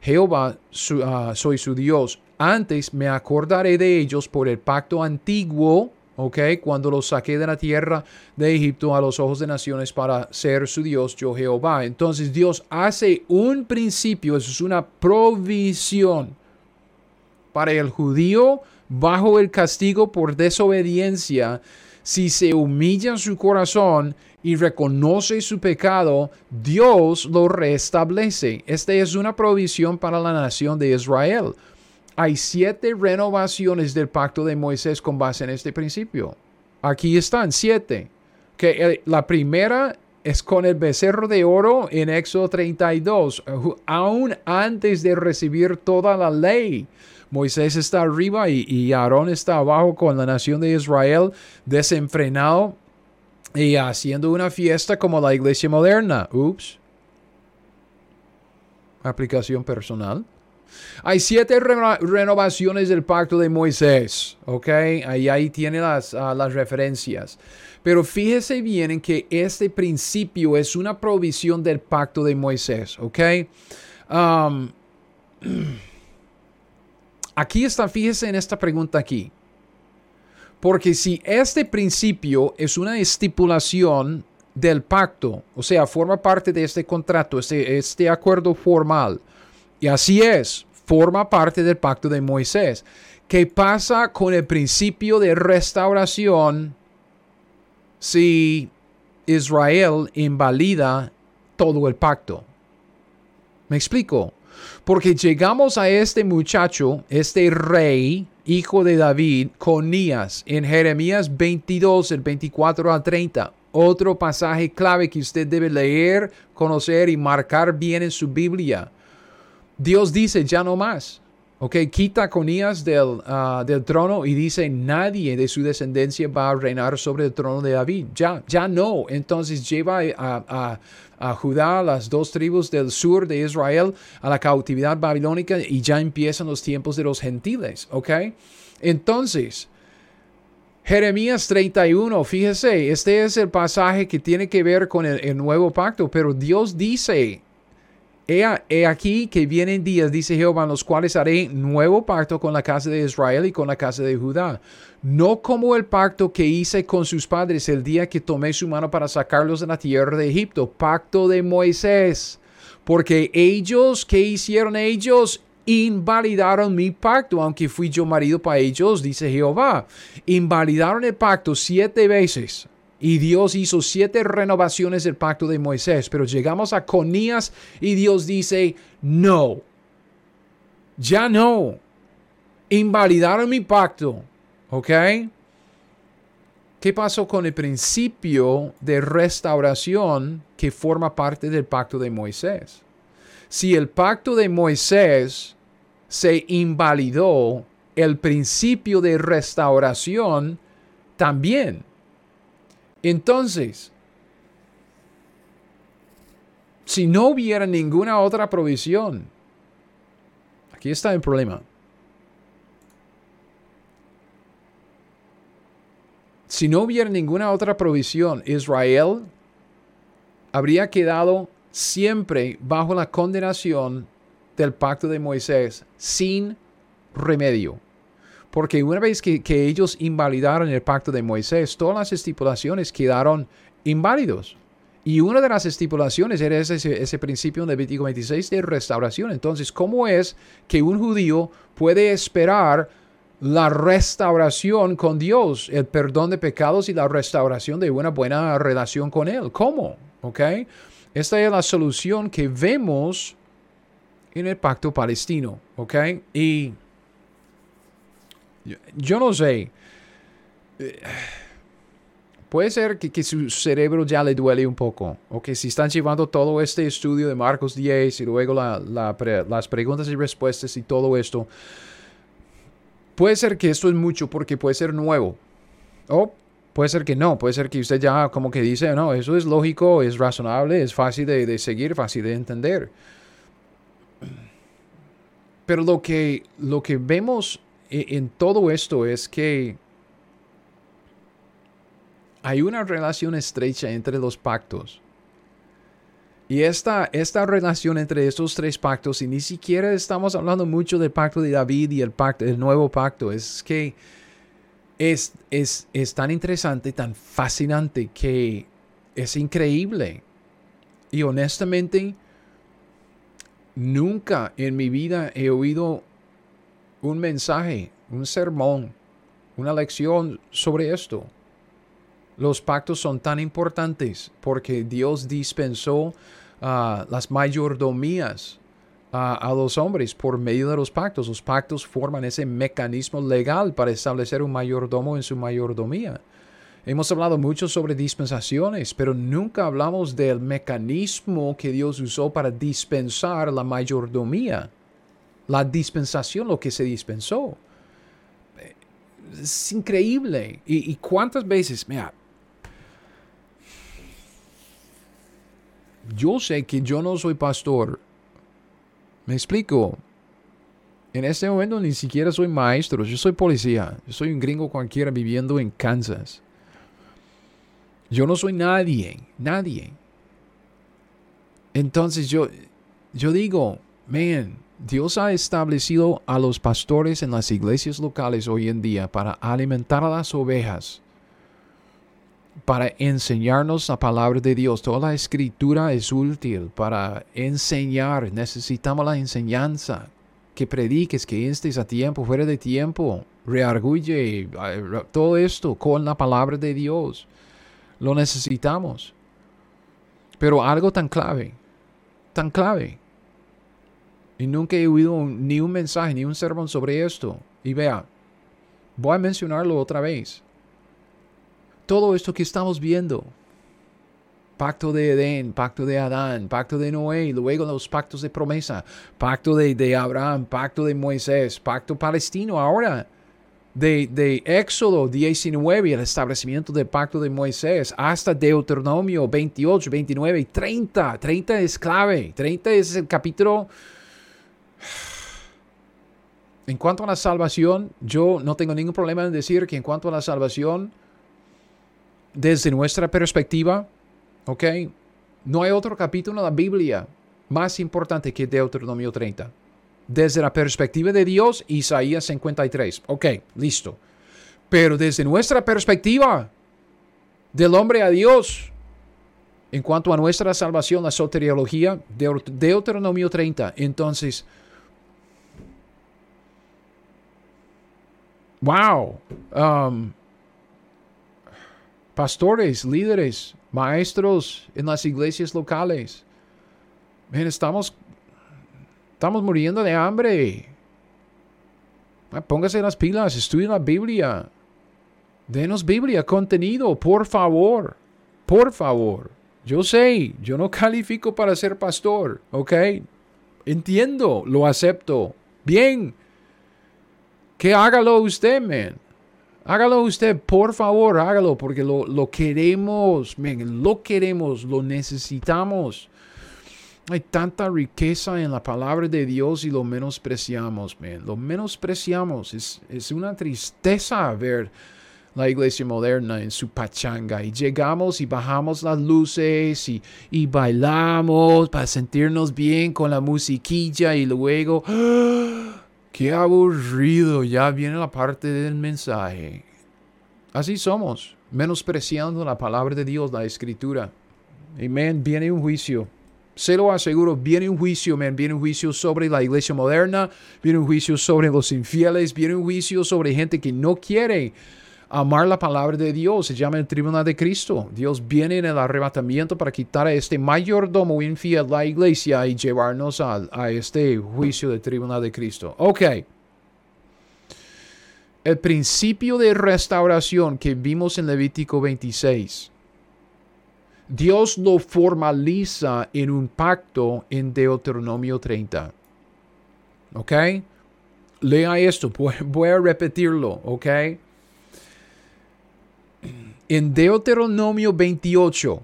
Jehová, ah, soy su Dios. Antes me acordaré de ellos por el pacto antiguo ¿ok? Cuando los saqué de la tierra de Egipto a los ojos de naciones para ser su Dios, yo Jehová. Entonces Dios hace un principio, eso es una provisión para el judío bajo el castigo por desobediencia. Si se humilla su corazón y reconoce su pecado, Dios lo restablece. Esta es una provisión para la nación de Israel hay siete renovaciones del pacto de Moisés con base en este principio. Aquí están siete. Que la primera es con el becerro de oro en Éxodo 32, aún antes de recibir toda la ley. Moisés está arriba y, y Aarón está abajo con la nación de Israel desenfrenado y haciendo una fiesta como la iglesia moderna. Ups. Aplicación personal. Hay siete renovaciones del pacto de Moisés, ¿ok? Ahí, ahí tiene las, ah, las referencias. Pero fíjese bien en que este principio es una provisión del pacto de Moisés, ¿ok? Um, aquí está, fíjese en esta pregunta aquí. Porque si este principio es una estipulación del pacto, o sea, forma parte de este contrato, este, este acuerdo formal, y así es, forma parte del pacto de Moisés. ¿Qué pasa con el principio de restauración si Israel invalida todo el pacto? ¿Me explico? Porque llegamos a este muchacho, este rey, hijo de David, Conías, en Jeremías 22, el 24 al 30. Otro pasaje clave que usted debe leer, conocer y marcar bien en su Biblia. Dios dice, ya no más. Ok, quita a Conías del, ah, del, trono y dice, nadie de su descendencia va a reinar sobre el trono de David. Ya, ya no. Entonces lleva a, a, Judá, las dos tribus del sur de Israel, a la cautividad babilónica y ya empiezan los tiempos de los gentiles. Ok, entonces... Jeremías 31, fíjese, este es el pasaje que tiene que ver con el nuevo pacto, pero Dios dice He, aquí que vienen días, dice Jehová, en los cuales haré nuevo pacto con la casa de Israel y con la casa de Judá. No como el pacto que hice con sus padres el día que tomé su mano para sacarlos de la tierra de Egipto, pacto de Moisés. Porque ellos, ¿qué hicieron ellos? invalidaron mi pacto, aunque fui yo marido para ellos, dice Jehová. Invalidaron el pacto siete veces. Y Dios hizo siete renovaciones del pacto de Moisés, pero llegamos a Conías y Dios dice, no, ya no, invalidaron mi pacto, ¿ok? ¿Qué pasó con el principio de restauración que forma parte del pacto de Moisés? Si el pacto de Moisés se invalidó, el principio de restauración también. Entonces, si no hubiera ninguna otra provisión, aquí está el problema. Si no hubiera ninguna otra provisión, Israel habría quedado siempre bajo la condenación del pacto de Moisés sin remedio. Porque una vez que, ellos invalidaron el pacto de Moisés, todas las estipulaciones quedaron inválidos. Y una de las estipulaciones era ese, ese principio en Levítico 26 de restauración. Entonces, ¿cómo es que un judío puede esperar la restauración con Dios, el perdón de pecados y la restauración de una buena relación con Él? ¿Cómo? ¿Ok? Esta es la solución que vemos en el pacto palestino. ¿Ok? Y yo no sé. Puede ser que, su cerebro ya le duele un poco. O que si están llevando todo este estudio de Marcos 10 y luego las preguntas y respuestas y todo esto. Puede ser que esto es mucho porque puede ser nuevo. O puede ser que no. Puede ser que usted ya como que dice, no, eso es lógico, es razonable, es fácil de, de seguir, fácil de entender. Pero lo que, lo que vemos en todo esto es que hay una relación estrecha entre los pactos. Y esta, esta relación entre estos tres pactos, y ni siquiera estamos hablando mucho del pacto de David y el, pacto, nuevo pacto, es que es, es, es tan interesante, tan fascinante que es increíble. Y honestamente, nunca en mi vida he oído un mensaje, un sermón, una lección sobre esto. Los pactos son tan importantes porque Dios dispensó ah, las mayordomías ah, a los hombres por medio de los pactos. Los pactos forman ese mecanismo legal para establecer un mayordomo en su mayordomía. Hemos hablado mucho sobre dispensaciones, pero nunca hablamos del mecanismo que Dios usó para dispensar la mayordomía la dispensación, lo que se dispensó. Es increíble. ¿Y, cuántas veces, mira, yo sé que yo no soy pastor. Me explico. En este momento ni siquiera soy maestro, yo soy policía. Yo soy un gringo cualquiera viviendo en Kansas. Yo no soy nadie, nadie. Entonces yo, yo digo, man, Dios ha establecido a los pastores en las iglesias locales hoy en día para alimentar a las ovejas, para enseñarnos la palabra de Dios. Toda la escritura es útil para enseñar. Necesitamos la enseñanza. Que prediques, que estés a tiempo, fuera de tiempo. Reargulle todo esto con la palabra de Dios. Lo necesitamos. Pero algo tan clave, tan clave y nunca he oído ni un mensaje, ni un sermón sobre esto. Y vea, voy a mencionarlo otra vez. Todo esto que estamos viendo, pacto de Edén, pacto de Adán, pacto de Noé, luego los pactos de promesa, pacto de, de Abraham, pacto de Moisés, pacto palestino ahora, de, de Éxodo 19, el establecimiento del pacto de Moisés, hasta Deuteronomio 28, 29 y 30. 30 es clave, 30 es el capítulo en cuanto a la salvación, yo no tengo ningún problema en decir que en cuanto a la salvación, desde nuestra perspectiva, ¿ok? No hay otro capítulo en la Biblia más importante que Deuteronomio 30. Desde la perspectiva de Dios, Isaías 53. Ok, listo. Pero desde nuestra perspectiva, del hombre a Dios, en cuanto a nuestra salvación, la soteriología, Deuteronomio 30. Entonces, wow, um, pastores, líderes, maestros en las iglesias locales. estamos, estamos muriendo de hambre. Ah, póngase las pilas, estudien la Biblia. Denos Biblia, contenido, por favor. Por favor. Yo sé, yo no califico para ser pastor, ¿ok? Entiendo, lo acepto. Bien, que hágalo usted, man. Hágalo usted, por favor, hágalo, porque lo, lo queremos, man, lo queremos, lo necesitamos. Hay tanta riqueza en la palabra de Dios y lo menospreciamos, man. Lo menospreciamos. Es, es una tristeza ver la iglesia moderna en su pachanga y llegamos y bajamos las luces y, y bailamos para sentirnos bien con la musiquilla y luego, ¡ah! Qué aburrido, ya viene la parte del mensaje. Así somos, menospreciando la palabra de Dios, la escritura. Amén, viene un juicio. Se lo aseguro, viene un juicio, man. Viene un juicio sobre la iglesia moderna, viene un juicio sobre los infieles, viene un juicio sobre gente que no quiere amar la palabra de Dios. Se llama el tribunal de Cristo. Dios viene en el arrebatamiento para quitar a este mayordomo infiel la iglesia y llevarnos a, a este juicio del tribunal de Cristo. Ok. El principio de restauración que vimos en Levítico 26 Dios lo formaliza en un pacto en Deuteronomio 30. ¿Ok? Lea esto, voy a repetirlo, ¿ok? En Deuteronomio 28,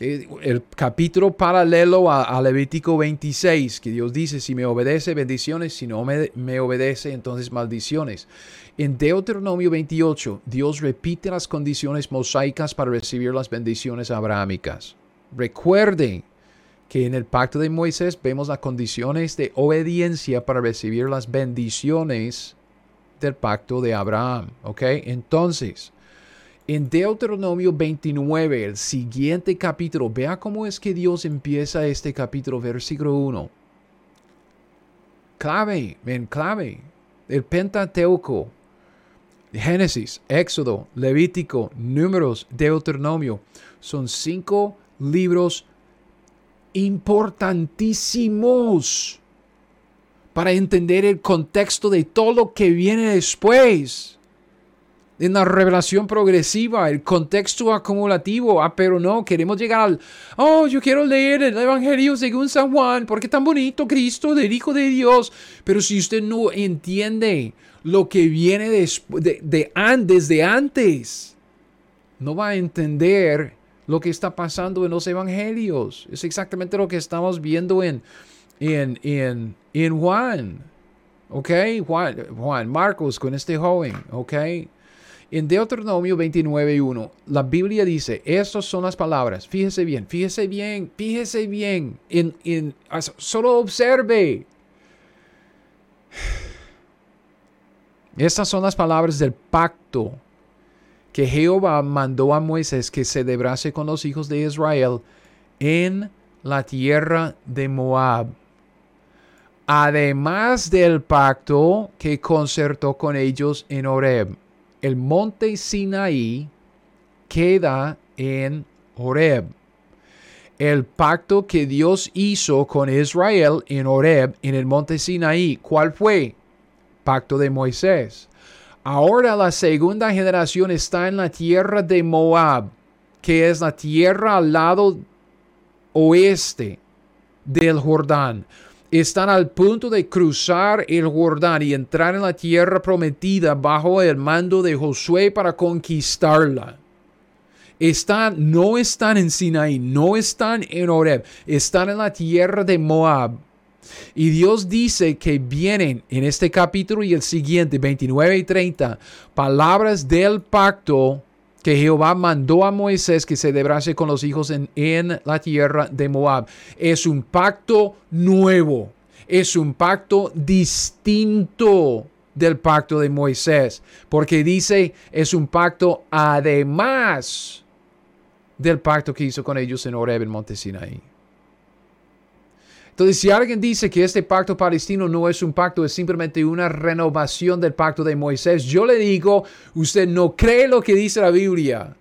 el capítulo paralelo a, Levítico 26, que Dios dice, si me obedece, bendiciones, si no me, me, obedece, entonces maldiciones. En Deuteronomio 28, Dios repite las condiciones mosaicas para recibir las bendiciones abrahámicas. Recuerden que en el pacto de Moisés vemos las condiciones de obediencia para recibir las bendiciones del pacto de Abraham. ¿Ok? Entonces, en Deuteronomio 29, el siguiente capítulo, vea cómo es que Dios empieza este capítulo, versículo 1. Clave, ven, clave. El Pentateuco, Génesis, Éxodo, Levítico, Números, Deuteronomio, son cinco libros importantísimos para entender el contexto de todo lo que viene después en la revelación progresiva, el contexto acumulativo. Ah, pero no, queremos llegar al, oh, yo quiero leer el Evangelio según San Juan, porque tan bonito Cristo, del Hijo de Dios. Pero si usted no entiende lo que viene de, de, de antes, no va a entender lo que está pasando en los Evangelios. Es exactamente lo que estamos viendo en, en, en, en Juan. ¿Ok? Juan, Juan, Marcos con este joven. ¿Ok? En Deuteronomio 29.1, la Biblia dice, estas son las palabras, fíjese bien, fíjese bien, fíjese bien, en, en, solo observe. Estas son las palabras del pacto que Jehová mandó a Moisés que celebrase con los hijos de Israel en la tierra de Moab. Además del pacto que concertó con ellos en Horeb el monte Sinaí queda en Horeb. El pacto que Dios hizo con Israel en Horeb, en el monte Sinaí, ¿cuál fue? Pacto de Moisés. Ahora la segunda generación está en la tierra de Moab, que es la tierra al lado oeste del Jordán están al punto de cruzar el Jordán y entrar en la tierra prometida bajo el mando de Josué para conquistarla. Están, no están en Sinaí, no están en Horeb, están en la tierra de Moab. Y Dios dice que vienen en este capítulo y el siguiente, 29 y 30, palabras del pacto que Jehová mandó a Moisés que celebrase con los hijos en, en la tierra de Moab. Es un pacto nuevo, es un pacto distinto del pacto de Moisés, porque dice es un pacto además del pacto que hizo con ellos en Oreb en Monte Sinaí. Entonces, si alguien dice que este pacto palestino no es un pacto, es simplemente una renovación del pacto de Moisés, yo le digo, usted no cree lo que dice la Biblia.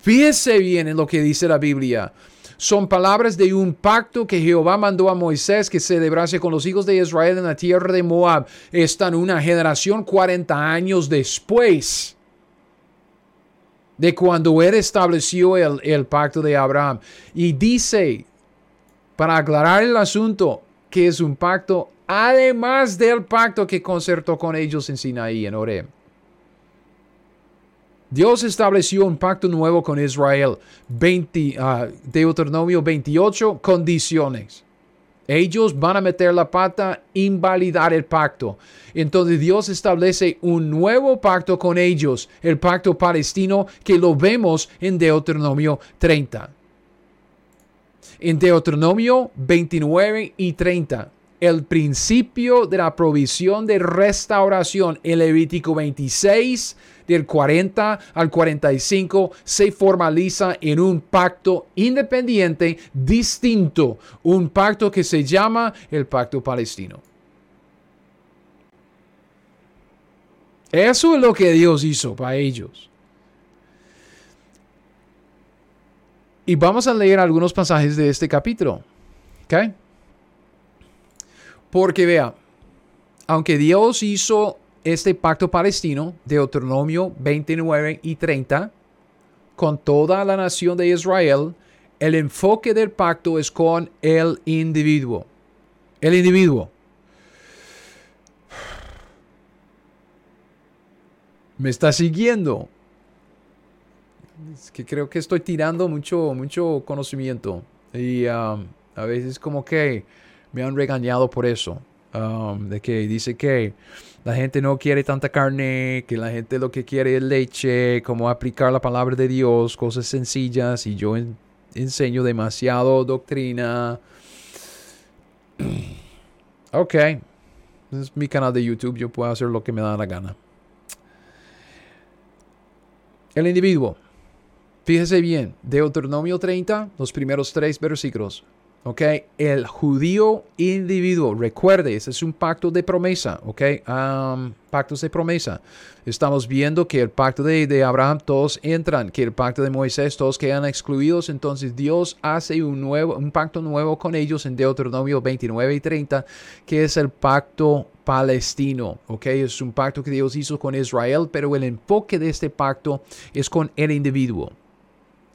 Fíjese bien en lo que dice la Biblia. Son palabras de un pacto que Jehová mandó a Moisés que celebrase con los hijos de Israel en la tierra de Moab. Están una generación 40 años después de cuando él estableció el, el pacto de Abraham. Y dice, para aclarar el asunto, que es un pacto además del pacto que concertó con ellos en Sinaí, en Orem. Dios estableció un pacto nuevo con Israel, 20, uh, Deuteronomio 28, condiciones. Ellos van a meter la pata, invalidar el pacto. Entonces Dios establece un nuevo pacto con ellos, el pacto palestino que lo vemos en Deuteronomio 30. En Deuteronomio 29 y 30 el principio de la provisión de restauración en Levítico 26, del 40 al 45, se formaliza en un pacto independiente, distinto, un pacto que se llama el pacto palestino. Eso es lo que Dios hizo para ellos. Y vamos a leer algunos pasajes de este capítulo. ¿Ok? Porque vea, aunque Dios hizo este pacto palestino, Deuteronomio 29 y 30, con toda la nación de Israel, el enfoque del pacto es con el individuo. El individuo. ¿Me está siguiendo? Es que creo que estoy tirando mucho, mucho conocimiento. Y um, a veces como que me han regañado por eso. Um, de que dice que la gente no quiere tanta carne, que la gente lo que quiere es leche, cómo aplicar la palabra de Dios, cosas sencillas, y yo enseño demasiado doctrina. ok, es mi canal de YouTube, yo puedo hacer lo que me da la gana. El individuo. Fíjese bien, Deuteronomio 30, los primeros tres versículos. ¿ok? El judío individuo, recuerde, ese es un pacto de promesa, ¿ok? pactos de promesa. Estamos viendo que el pacto de, Abraham todos entran, que el pacto de Moisés todos quedan excluidos, entonces Dios hace un, nuevo, un pacto nuevo con ellos en Deuteronomio 29 y 30, que es el pacto palestino, ¿ok? Es un pacto que Dios hizo con Israel, pero el enfoque de este pacto es con el individuo.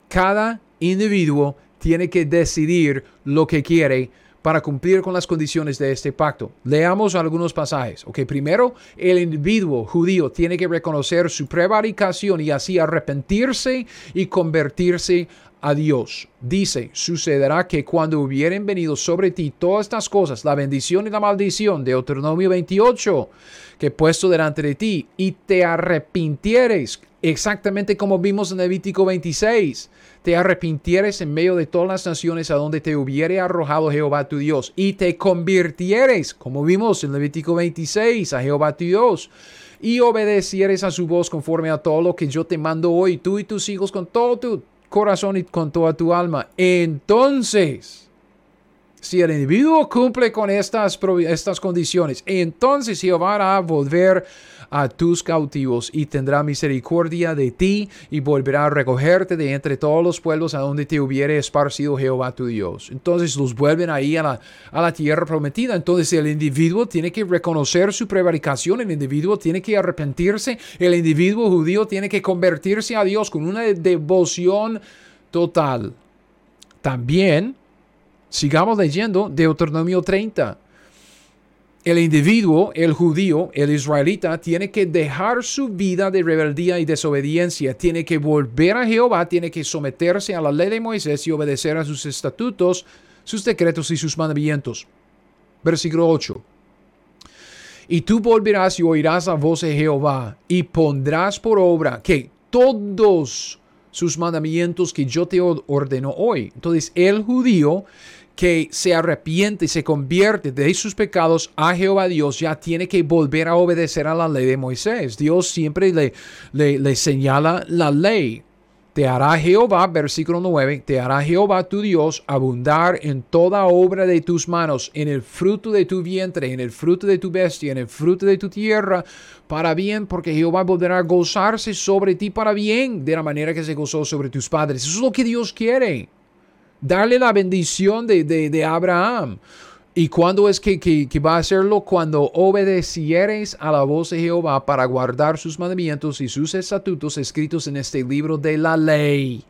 Cada individuo tiene que decidir lo que quiere para cumplir con las condiciones de este pacto. Leamos algunos pasajes. Ok, primero, el individuo judío tiene que reconocer su prevaricación y así arrepentirse y convertirse a Dios. Dice, sucederá que cuando hubieren venido sobre ti todas estas cosas, la bendición y la maldición, de Deuteronomio 28, que he puesto delante de ti, y te arrepintieres, exactamente como vimos en Levítico 26, te arrepintieres en medio de todas las naciones a donde te hubiere arrojado Jehová tu Dios, y te convirtieres, como vimos en Levítico 26, a Jehová tu Dios, y obedecieres a su voz conforme a todo lo que yo te mando hoy, tú y tus hijos con todo tu corazón y con toda tu alma. Entonces, si el individuo cumple con estas, estas condiciones, entonces Jehová va a volver a tus cautivos y tendrá misericordia de ti y volverá a recogerte de entre todos los pueblos a donde te hubiere esparcido Jehová tu Dios. Entonces los vuelven ahí a la, a la tierra prometida. Entonces el individuo tiene que reconocer su prevaricación, el individuo tiene que arrepentirse, el individuo judío tiene que convertirse a Dios con una devoción total. También, sigamos leyendo Deuteronomio 30 el individuo, el judío, el israelita, tiene que dejar su vida de rebeldía y desobediencia, tiene que volver a Jehová, tiene que someterse a la ley de Moisés y obedecer a sus estatutos, sus decretos y sus mandamientos. Versículo 8. Y tú volverás y oirás la voz de Jehová y pondrás por obra que todos sus mandamientos que yo te ordeno hoy. Entonces el judío que se arrepiente y se convierte de sus pecados a Jehová Dios, ya tiene que volver a obedecer a la ley de Moisés. Dios siempre le, le, señala la ley. Te hará Jehová, versículo 9, te hará Jehová tu Dios abundar en toda obra de tus manos, en el fruto de tu vientre, en el fruto de tu bestia, en el fruto de tu tierra, para bien, porque Jehová volverá a gozarse sobre ti para bien, de la manera que se gozó sobre tus padres. Eso es lo que Dios quiere darle la bendición de, Abraham. ¿Y cuándo es que, que, va a hacerlo? Cuando obedecieres a la voz de Jehová para guardar sus mandamientos y sus estatutos escritos en este libro de la ley.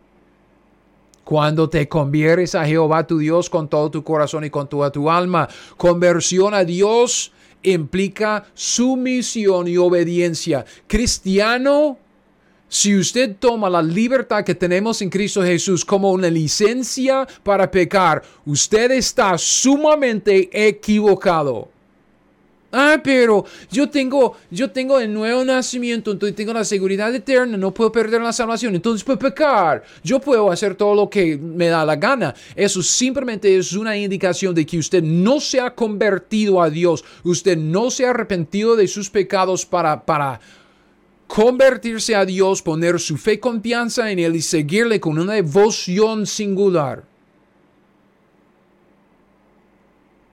Cuando te conviertes a Jehová tu Dios con todo tu corazón y con toda tu alma. Conversión a Dios implica sumisión y obediencia. Cristiano Si usted toma la libertad que tenemos en Cristo Jesús como una licencia para pecar, usted está sumamente equivocado. Ah, pero yo tengo, yo tengo el nuevo nacimiento, entonces tengo la seguridad eterna, no puedo perder la salvación, entonces puedo pecar. Yo puedo hacer todo lo que me da la gana. Eso simplemente es una indicación de que usted no se ha convertido a Dios, usted no se ha arrepentido de sus pecados para, para convertirse a Dios, poner su fe y confianza en Él y seguirle con una devoción singular.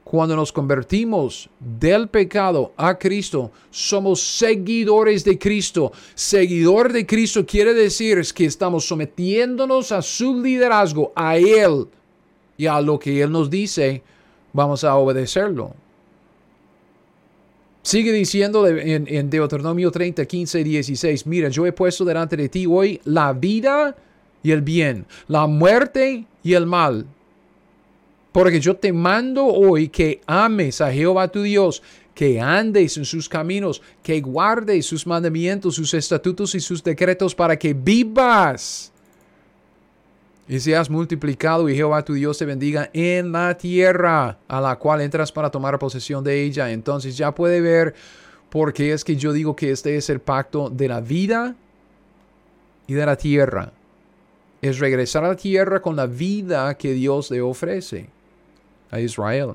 Cuando nos convertimos del pecado a Cristo, somos seguidores de Cristo. Seguidor de Cristo quiere decir que estamos sometiéndonos a su liderazgo, a Él y a lo que Él nos dice, vamos a obedecerlo. Sigue diciendo en, Deuteronomio 30, 15 16, mira, yo he puesto delante de ti hoy la vida y el bien, la muerte y el mal. Porque yo te mando hoy que ames a Jehová tu Dios, que andes en sus caminos, que guardes sus mandamientos, sus estatutos y sus decretos para que vivas y seas multiplicado y Jehová tu Dios te bendiga en la tierra a la cual entras para tomar posesión de ella. Entonces ya puede ver por qué es que yo digo que este es el pacto de la vida y de la tierra. Es regresar a la tierra con la vida que Dios le ofrece a Israel.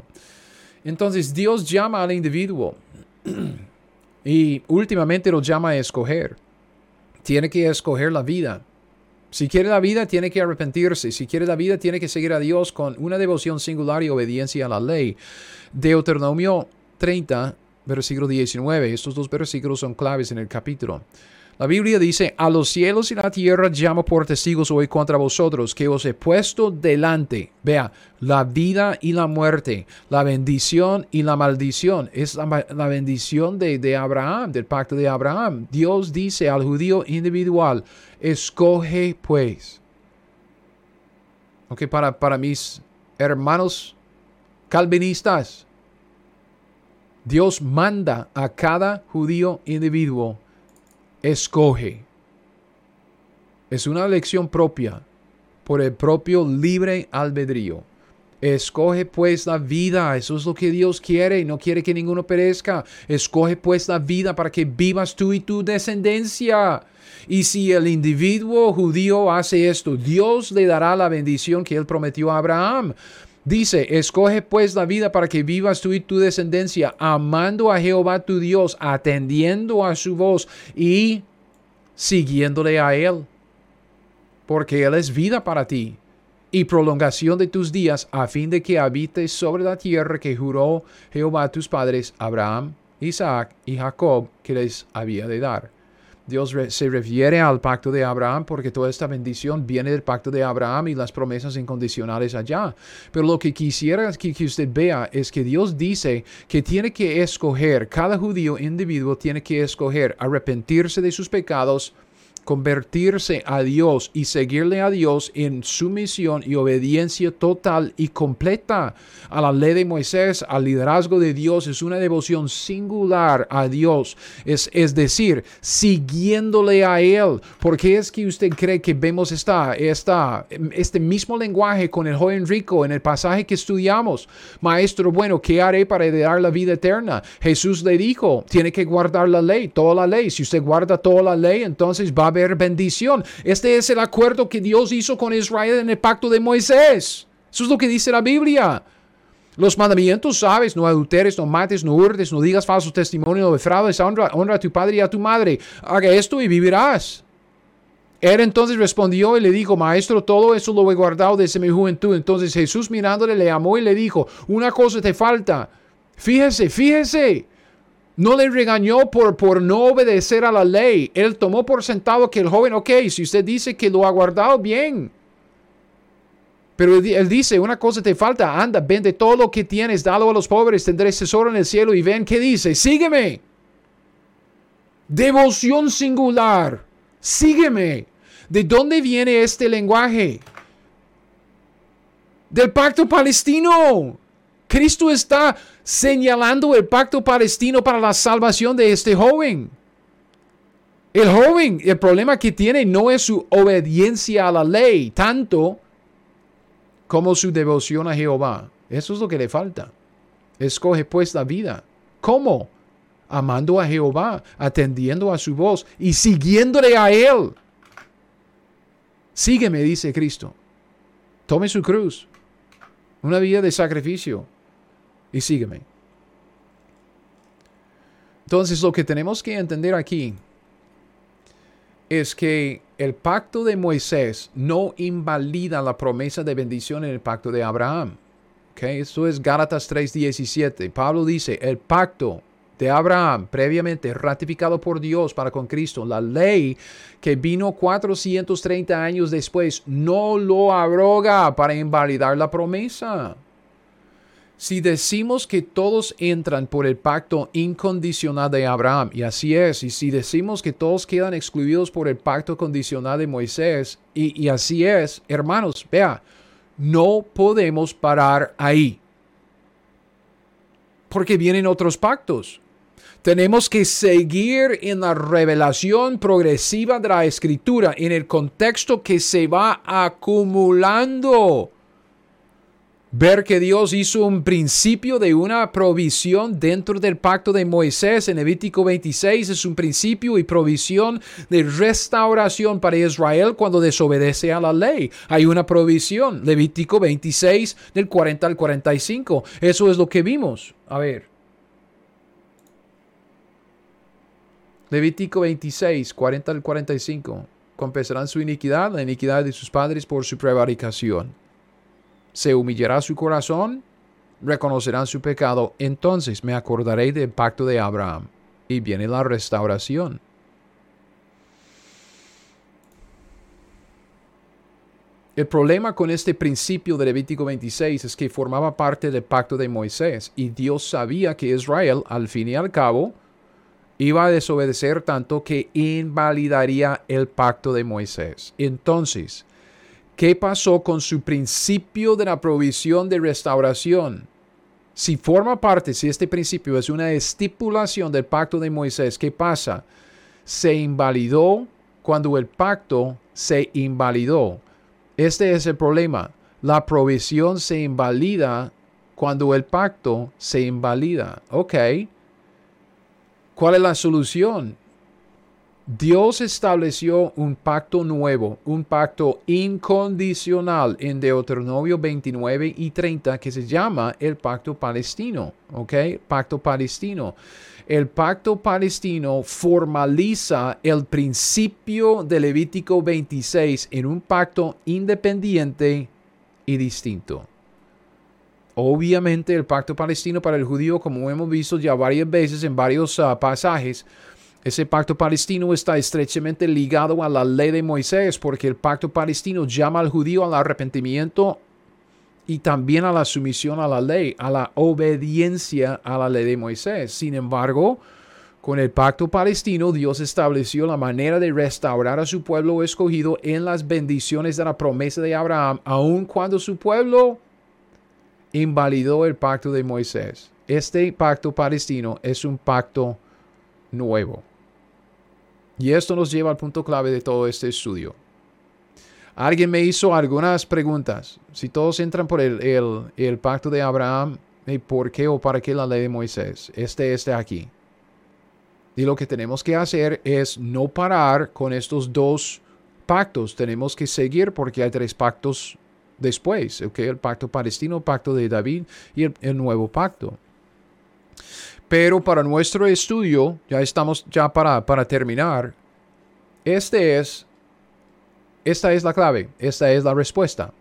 Entonces Dios llama al individuo y últimamente lo llama a escoger. Tiene que escoger la vida. Si quiere la vida, tiene que arrepentirse. Si quiere la vida, tiene que seguir a Dios con una devoción singular y obediencia a la ley. Deuteronomio 30, versículo 19. Estos dos versículos son claves en el capítulo. La Biblia dice, a los cielos y la tierra llamo por testigos hoy contra vosotros, que os he puesto delante. Vea, la vida y la muerte, la bendición y la maldición. Es la, bendición de, de Abraham, del pacto de Abraham. Dios dice al judío individual, escoge pues. Ok, para, para mis hermanos calvinistas, Dios manda a cada judío individuo escoge. Es una elección propia por el propio libre albedrío. Escoge pues la vida, eso es lo que Dios quiere, no quiere que ninguno perezca. Escoge pues la vida para que vivas tú y tu descendencia. Y si el individuo judío hace esto, Dios le dará la bendición que él prometió a Abraham. Dice, escoge pues la vida para que vivas tú y tu descendencia, amando a Jehová tu Dios, atendiendo a su voz y siguiéndole a Él. Porque Él es vida para ti y prolongación de tus días a fin de que habites sobre la tierra que juró Jehová a tus padres, Abraham, Isaac y Jacob, que les había de dar. Dios se refiere al pacto de Abraham porque toda esta bendición viene del pacto de Abraham y las promesas incondicionales allá. Pero lo que quisiera que, que usted vea es que Dios dice que tiene que escoger, cada judío individuo tiene que escoger arrepentirse de sus pecados, convertirse a Dios y seguirle a Dios en sumisión y obediencia total y completa a la ley de Moisés, al liderazgo de Dios, es una devoción singular a Dios, es, es decir, siguiéndole a Él. porque es que usted cree que vemos esta, esta, este mismo lenguaje con el joven rico en el pasaje que estudiamos? Maestro, bueno, ¿qué haré para heredar la vida eterna? Jesús le dijo, tiene que guardar la ley, toda la ley. Si usted guarda toda la ley, entonces va a bendición. Este es el acuerdo que Dios hizo con Israel en el pacto de Moisés. Eso es lo que dice la Biblia. Los mandamientos, sabes, no adulteres, no mates, no hurtes, no digas falsos testimonios, no defraudes, honra, honra a tu padre y a tu madre. Haga esto y vivirás. Él entonces respondió y le dijo, Maestro, todo eso lo he guardado desde mi juventud. Entonces Jesús mirándole le amó y le dijo, una cosa te falta. Fíjese, fíjese. No le regañó por, por no obedecer a la ley. Él tomó por sentado que el joven, ok, si usted dice que lo ha guardado, bien. Pero él dice, una cosa te falta, anda, vende todo lo que tienes, dalo a los pobres, tendré tesoro en el cielo y ven qué dice, sígueme. Devoción singular, sígueme. ¿De dónde viene este lenguaje? Del pacto palestino. Cristo está señalando el pacto palestino para la salvación de este joven. El joven, el problema que tiene no es su obediencia a la ley, tanto como su devoción a Jehová. Eso es lo que le falta. Escoge pues la vida. ¿Cómo? Amando a Jehová, atendiendo a su voz y siguiéndole a Él. Sígueme, dice Cristo. Tome su cruz. Una vida de sacrificio. Y sígueme. Entonces lo que tenemos que entender aquí es que el pacto de Moisés no invalida la promesa de bendición en el pacto de Abraham. Okay? Esto es Gálatas 3:17. Pablo dice, el pacto de Abraham, previamente ratificado por Dios para con Cristo, la ley que vino 430 años después, no lo abroga para invalidar la promesa. Si decimos que todos entran por el pacto incondicional de Abraham, y así es, y si decimos que todos quedan excluidos por el pacto condicional de Moisés, y, y así es, hermanos, vea, no podemos parar ahí. Porque vienen otros pactos. Tenemos que seguir en la revelación progresiva de la escritura, en el contexto que se va acumulando ver que Dios hizo un principio de una provisión dentro del pacto de Moisés en Levítico 26 es un principio y provisión de restauración para Israel cuando desobedece a la ley. Hay una provisión, Levítico 26 del 40 al 45. Eso es lo que vimos. A ver. Levítico 26, 40 al 45. Compensarán su iniquidad, la iniquidad de sus padres por su prevaricación se humillará su corazón, reconocerán su pecado, entonces me acordaré del pacto de Abraham y viene la restauración. El problema con este principio de Levítico 26 es que formaba parte del pacto de Moisés y Dios sabía que Israel, al fin y al cabo, iba a desobedecer tanto que invalidaría el pacto de Moisés. Entonces, ¿Qué pasó con su principio de la provisión de restauración? Si forma parte, si este principio es una estipulación del pacto de Moisés, ¿qué pasa? Se invalidó cuando el pacto se invalidó. Este es el problema. La provisión se invalida cuando el pacto se invalida. Ok. ¿Cuál es la solución? Dios estableció un pacto nuevo, un pacto incondicional en Deuteronomio 29 y 30 que se llama el pacto palestino, ¿ok? Pacto palestino. El pacto palestino formaliza el principio de Levítico 26 en un pacto independiente y distinto. Obviamente el pacto palestino para el judío, como hemos visto ya varias veces en varios ah, pasajes, ese pacto palestino está estrechamente ligado a la ley de Moisés porque el pacto palestino llama al judío al arrepentimiento y también a la sumisión a la ley, a la obediencia a la ley de Moisés. Sin embargo, con el pacto palestino, Dios estableció la manera de restaurar a su pueblo escogido en las bendiciones de la promesa de Abraham, aun cuando su pueblo invalidó el pacto de Moisés. Este pacto palestino es un pacto nuevo. Y esto nos lleva al punto clave de todo este estudio. Alguien me hizo algunas preguntas. Si todos entran por el, el, pacto de Abraham, ¿por qué o para qué la ley de Moisés? Este, este aquí. Y lo que tenemos que hacer es no parar con estos dos pactos. Tenemos que seguir porque hay tres pactos después. ¿okay? El pacto palestino, el pacto de David y el nuevo pacto. Pero para nuestro estudio, ya estamos ya para, para terminar, este es, esta es la clave, esta es la respuesta.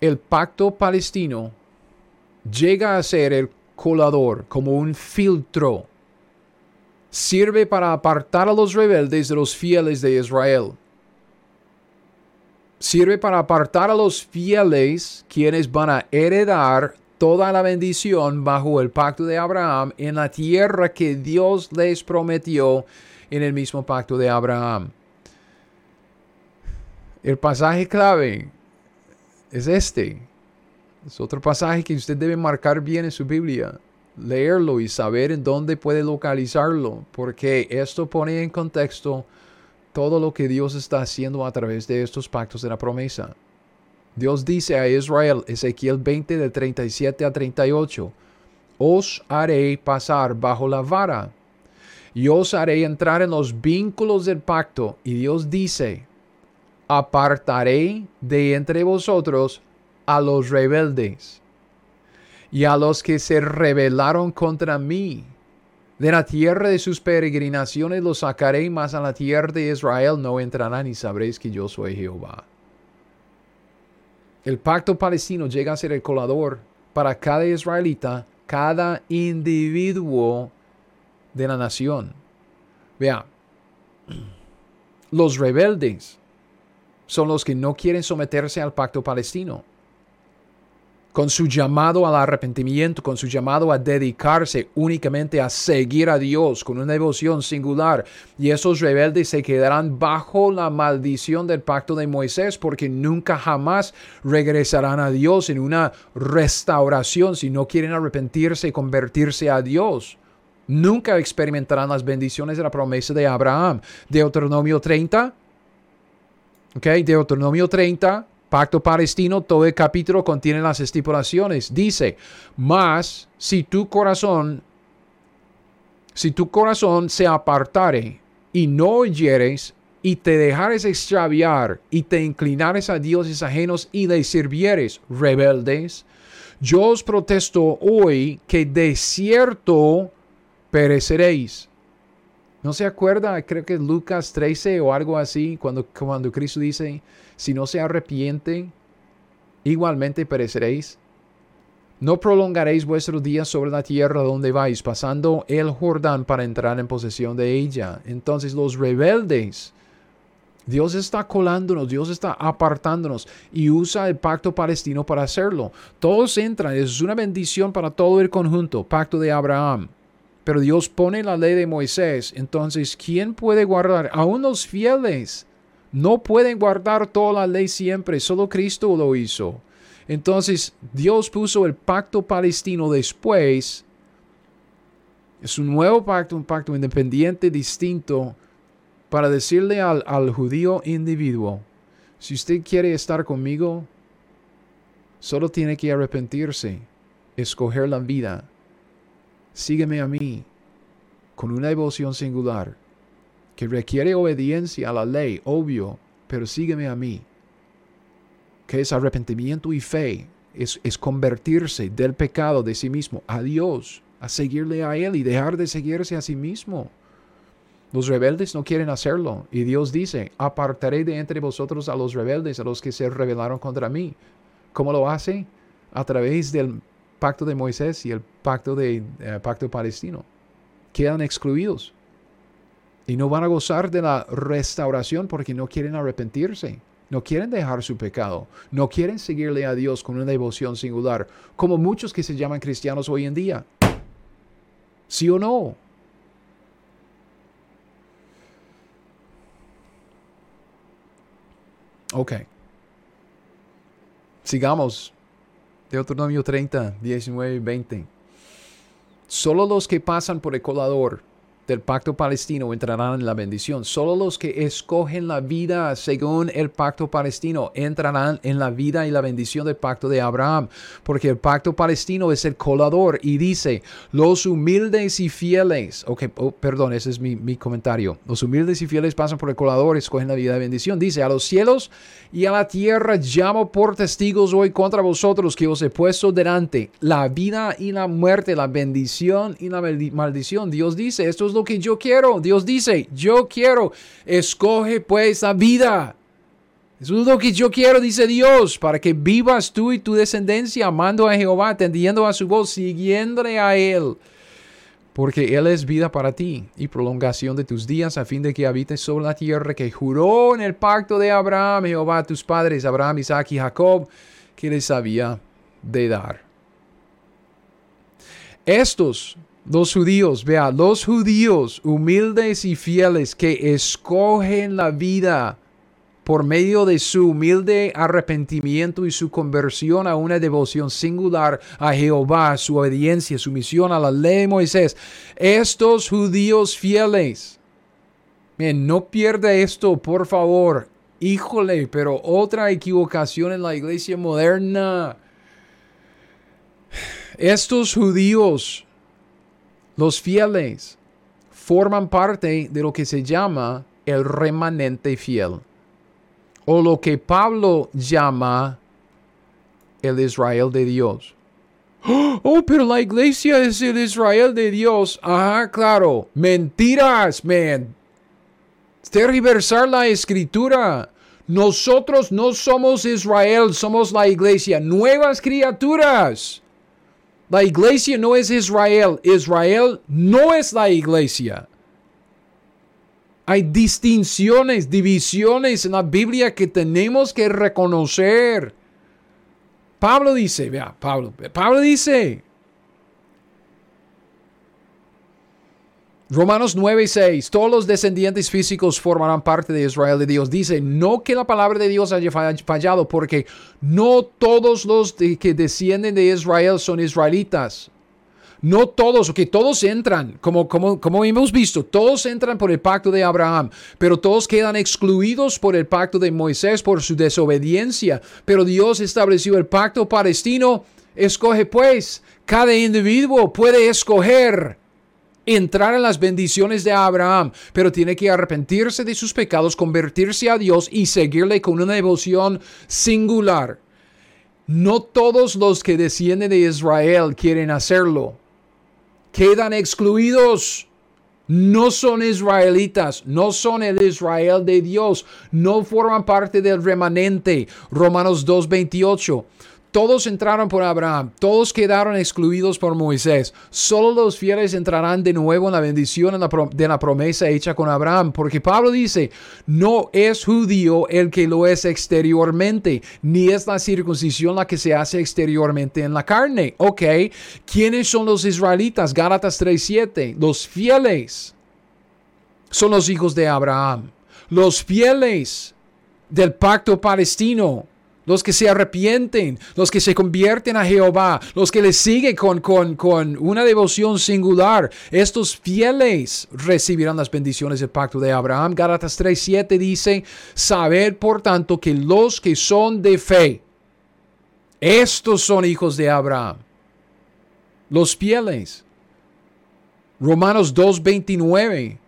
El pacto palestino llega a ser el colador, como un filtro. Sirve para apartar a los rebeldes de los fieles de Israel. Sirve para apartar a los fieles quienes van a heredar toda la bendición bajo el pacto de Abraham en la tierra que Dios les prometió en el mismo pacto de Abraham. El pasaje clave es este. Es otro pasaje que usted debe marcar bien en su Biblia. leerlo y saber en dónde puede localizarlo, porque esto pone en contexto todo lo que Dios está haciendo a través de estos pactos de la promesa. Dios dice a Israel, Ezequiel 20 de 37 a 38, os haré pasar bajo la vara y os haré entrar en los vínculos del pacto. Y Dios dice, apartaré de entre vosotros a los rebeldes y a los que se rebelaron contra mí. De la tierra de sus peregrinaciones los sacaré, mas a la tierra de Israel no entrarán y sabréis que yo soy Jehová. El pacto palestino llega a ser el colador para cada israelita, cada individuo de la nación. Vea, los rebeldes son los que no quieren someterse al pacto palestino con su llamado al arrepentimiento, con su llamado a dedicarse únicamente a seguir a Dios con una devoción singular. Y esos rebeldes se quedarán bajo la maldición del pacto de Moisés porque nunca jamás regresarán a Dios en una restauración si no quieren arrepentirse y convertirse a Dios. Nunca experimentarán las bendiciones de la promesa de Abraham. Deuteronomio 30. Ok, Deuteronomio 30 Pacto palestino, todo el capítulo contiene las estipulaciones. Dice, mas si tu corazón, si tu corazón se apartare y no oyeres y te dejares extraviar y te inclinares a dioses ajenos y le sirvieres rebeldes, yo os protesto hoy que de cierto pereceréis. ¿No se acuerda? Creo que Lucas 13 o algo así, cuando, cuando Cristo dice, si no se arrepiente, igualmente pereceréis. No prolongaréis vuestros días sobre la tierra donde vais, pasando el Jordán para entrar en posesión de ella. Entonces los rebeldes, Dios está colándonos, Dios está apartándonos y usa el pacto palestino para hacerlo. Todos entran, es una bendición para todo el conjunto, pacto de Abraham. Pero Dios pone la ley de Moisés, entonces ¿quién puede guardar? Aún los fieles no pueden guardar toda la ley siempre, solo Cristo lo hizo. Entonces Dios puso el pacto palestino después. Es un nuevo pacto, un pacto independiente, distinto, para decirle al, al judío individuo, si usted quiere estar conmigo, solo tiene que arrepentirse, escoger la vida. Sígueme a mí con una devoción singular que requiere obediencia a la ley, obvio, pero sígueme a mí, que es arrepentimiento y fe, es, es convertirse del pecado de sí mismo a Dios, a seguirle a Él y dejar de seguirse a sí mismo. Los rebeldes no quieren hacerlo y Dios dice, apartaré de entre vosotros a los rebeldes, a los que se rebelaron contra mí. ¿Cómo lo hace? A través del pacto de Moisés y el pacto, de, eh, pacto palestino. Quedan excluidos y no van a gozar de la restauración porque no quieren arrepentirse. No quieren dejar su pecado. No quieren seguirle a Dios con una devoción singular, como muchos que se llaman cristianos hoy en día. ¿Sí o no? Ok. Sigamos. Deuteronomio 30, 19 y 20. Solo los que pasan por el colador del pacto palestino entrarán en la bendición. Solo los que escogen la vida según el pacto palestino entrarán en la vida y la bendición del pacto de Abraham. Porque el pacto palestino es el colador y dice, los humildes y fieles, ok, oh, perdón, ese es mi, mi comentario. Los humildes y fieles pasan por el colador, escogen la vida y bendición. Dice, a los cielos y a la tierra llamo por testigos hoy contra vosotros que os he puesto delante la vida y la muerte, la bendición y la maldición. Dios dice, esto es que yo quiero. Dios dice, yo quiero. Escoge pues la vida. Eso es lo que yo quiero, dice Dios, para que vivas tú y tu descendencia amando a Jehová, atendiendo a su voz, siguiéndole a Él. Porque Él es vida para ti y prolongación de tus días a fin de que habites sobre la tierra que juró en el pacto de Abraham, Jehová, tus padres, Abraham, Isaac y Jacob, que les había de dar. Estos los judíos, vea, los judíos humildes y fieles que escogen la vida por medio de su humilde arrepentimiento y su conversión a una devoción singular a Jehová, su obediencia, su misión a la ley de Moisés. Estos judíos fieles, no pierda esto, por favor. Híjole, pero otra equivocación en la iglesia moderna. Estos judíos, los fieles, forman parte de lo que se llama el remanente fiel, o lo que Pablo llama el Israel de Dios. Oh, pero la iglesia es el Israel de Dios. Ajá, claro. Mentiras, man. Tergiversar la escritura. Nosotros no somos Israel, somos la iglesia. Nuevas criaturas. La iglesia no es Israel. Israel no es la iglesia. Hay distinciones, divisiones en la Biblia que tenemos que reconocer. Pablo dice, vea, Pablo, Pablo dice, Romanos 9 y 6, todos los descendientes físicos formarán parte de Israel de Dios. Dice, no que la palabra de Dios haya fallado, porque no todos los que descienden de Israel son israelitas. No todos, que todos entran, como, como, como hemos visto, todos entran por el pacto de Abraham, pero todos quedan excluidos por el pacto de Moisés por su desobediencia. Pero Dios estableció el pacto palestino. Escoge pues, cada individuo puede escoger entrar en las bendiciones de Abraham, pero tiene que arrepentirse de sus pecados, convertirse a Dios y seguirle con una devoción singular. No todos los que descienden de Israel quieren hacerlo. Quedan excluidos. No son israelitas, no son el Israel de Dios, no forman parte del remanente. Romanos 2.28. Todos entraron por Abraham, todos quedaron excluidos por Moisés. Solo los fieles entrarán de nuevo en la bendición de la promesa hecha con Abraham, porque Pablo dice, no es judío el que lo es exteriormente, ni es la circuncisión la que se hace exteriormente en la carne. Ok, ¿quiénes son los israelitas? Gálatas 3.7, los fieles son los hijos de Abraham, los fieles del pacto palestino los que se arrepienten, los que se convierten a Jehová, los que le siguen con, con, con una devoción singular, estos fieles recibirán las bendiciones del pacto de Abraham. Gálatas 3:7 dice, saber por tanto que los que son de fe, estos son hijos de Abraham, los fieles. Romanos 2:29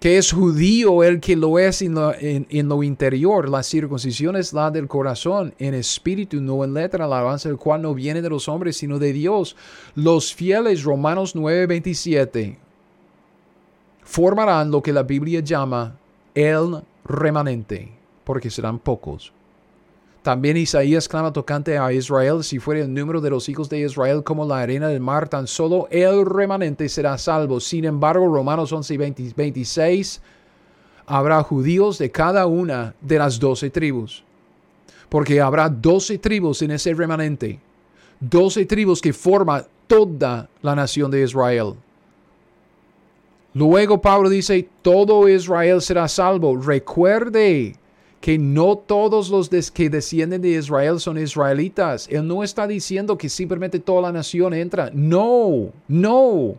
que es judío el que lo es en lo, interior. La circuncisión es la del corazón, en espíritu, no en letra, la alabanza del cual no viene de los hombres, sino de Dios. Los fieles, Romanos 9:27, formarán lo que la Biblia llama el remanente, porque serán pocos. También Isaías clama tocante a Israel, si fuera el número de los hijos de Israel como la arena del mar, tan solo el remanente será salvo. Sin embargo, Romanos 11 y 26, habrá judíos de cada una de las doce tribus, porque habrá doce tribus en ese remanente, doce tribus que forman toda la nación de Israel. Luego Pablo dice, todo Israel será salvo. Recuerde que no todos los que descienden de Israel son israelitas. Él no está diciendo que simplemente toda la nación entra. No, no.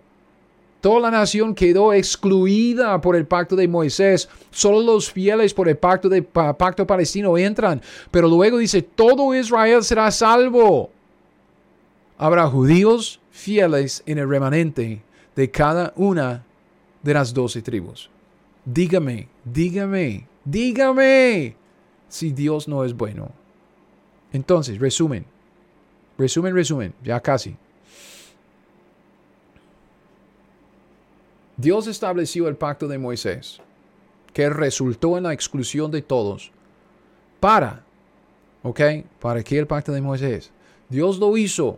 Toda la nación quedó excluida por el pacto de Moisés. Solo los fieles por el pacto, de, pacto palestino entran. Pero luego dice, todo Israel será salvo. Habrá judíos fieles en el remanente de cada una de las doce tribus. Dígame, dígame, Dígame si Dios no es bueno. Entonces, resumen. Resumen, resumen. Ya casi. Dios estableció el pacto de Moisés, que resultó en la exclusión de todos. Para, ¿ok? ¿Para qué el pacto de Moisés? Dios lo hizo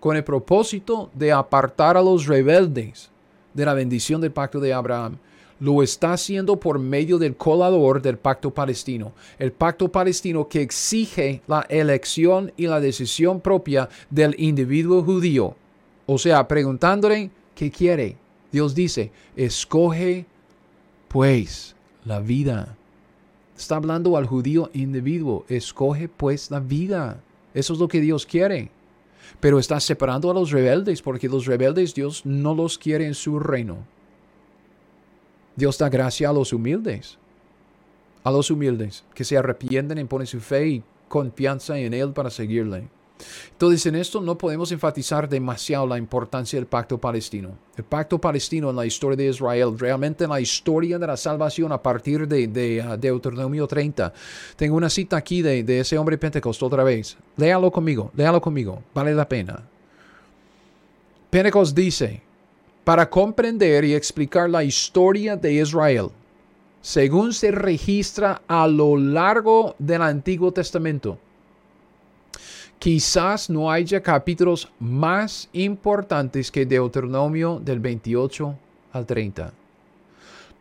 con el propósito de apartar a los rebeldes de la bendición del pacto de Abraham lo está haciendo por medio del colador del pacto palestino, el pacto palestino que exige la elección y la decisión propia del individuo judío. O sea, preguntándole qué quiere. Dios dice, escoge pues la vida Está hablando al judío individuo. Escoge pues la vida. Eso es lo que Dios quiere. Pero está separando a los rebeldes porque los rebeldes Dios no los quiere en su reino. Dios da gracia a los humildes. A los humildes que se arrepienten y ponen su fe y confianza en Él para seguirle. Entonces en esto no podemos enfatizar demasiado la importancia del pacto palestino. El pacto palestino en la historia de Israel, realmente en la historia de la salvación a partir de, de uh, Deuteronomio 30. Tengo una cita aquí de, de ese hombre Pentecostés otra vez. Léalo conmigo, léalo conmigo, vale la pena. Pentecostés dice, para comprender y explicar la historia de Israel, según se registra a lo largo del Antiguo Testamento, Quizás no haya capítulos más importantes que Deuteronomio del 28 al 30.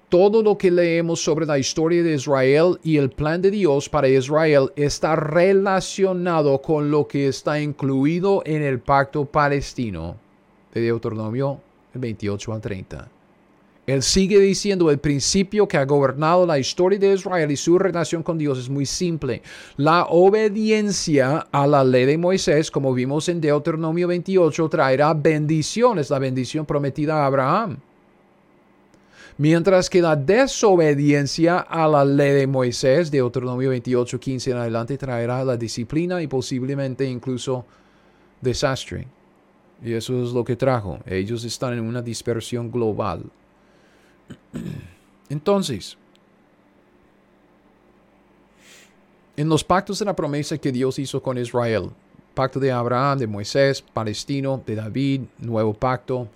Todo lo que leemos sobre la historia de Israel y el plan de Dios para Israel está relacionado con lo que está incluido en el pacto palestino de Deuteronomio 28 al 30. Él sigue diciendo, el principio que ha gobernado la historia de Israel y su relación con Dios es muy simple. La obediencia a la ley de Moisés, como vimos en Deuteronomio 28, traerá bendiciones, la bendición prometida a Abraham. Mientras que la desobediencia a la ley de Moisés, Deuteronomio 28, 15 en adelante, traerá la disciplina y posiblemente incluso desastre. Y eso es lo que trajo. Ellos están en una dispersión global. Entonces, en los pactos de la promesa que Dios hizo con Israel, pacto de Abraham, de Moisés, palestino, de David, nuevo pacto,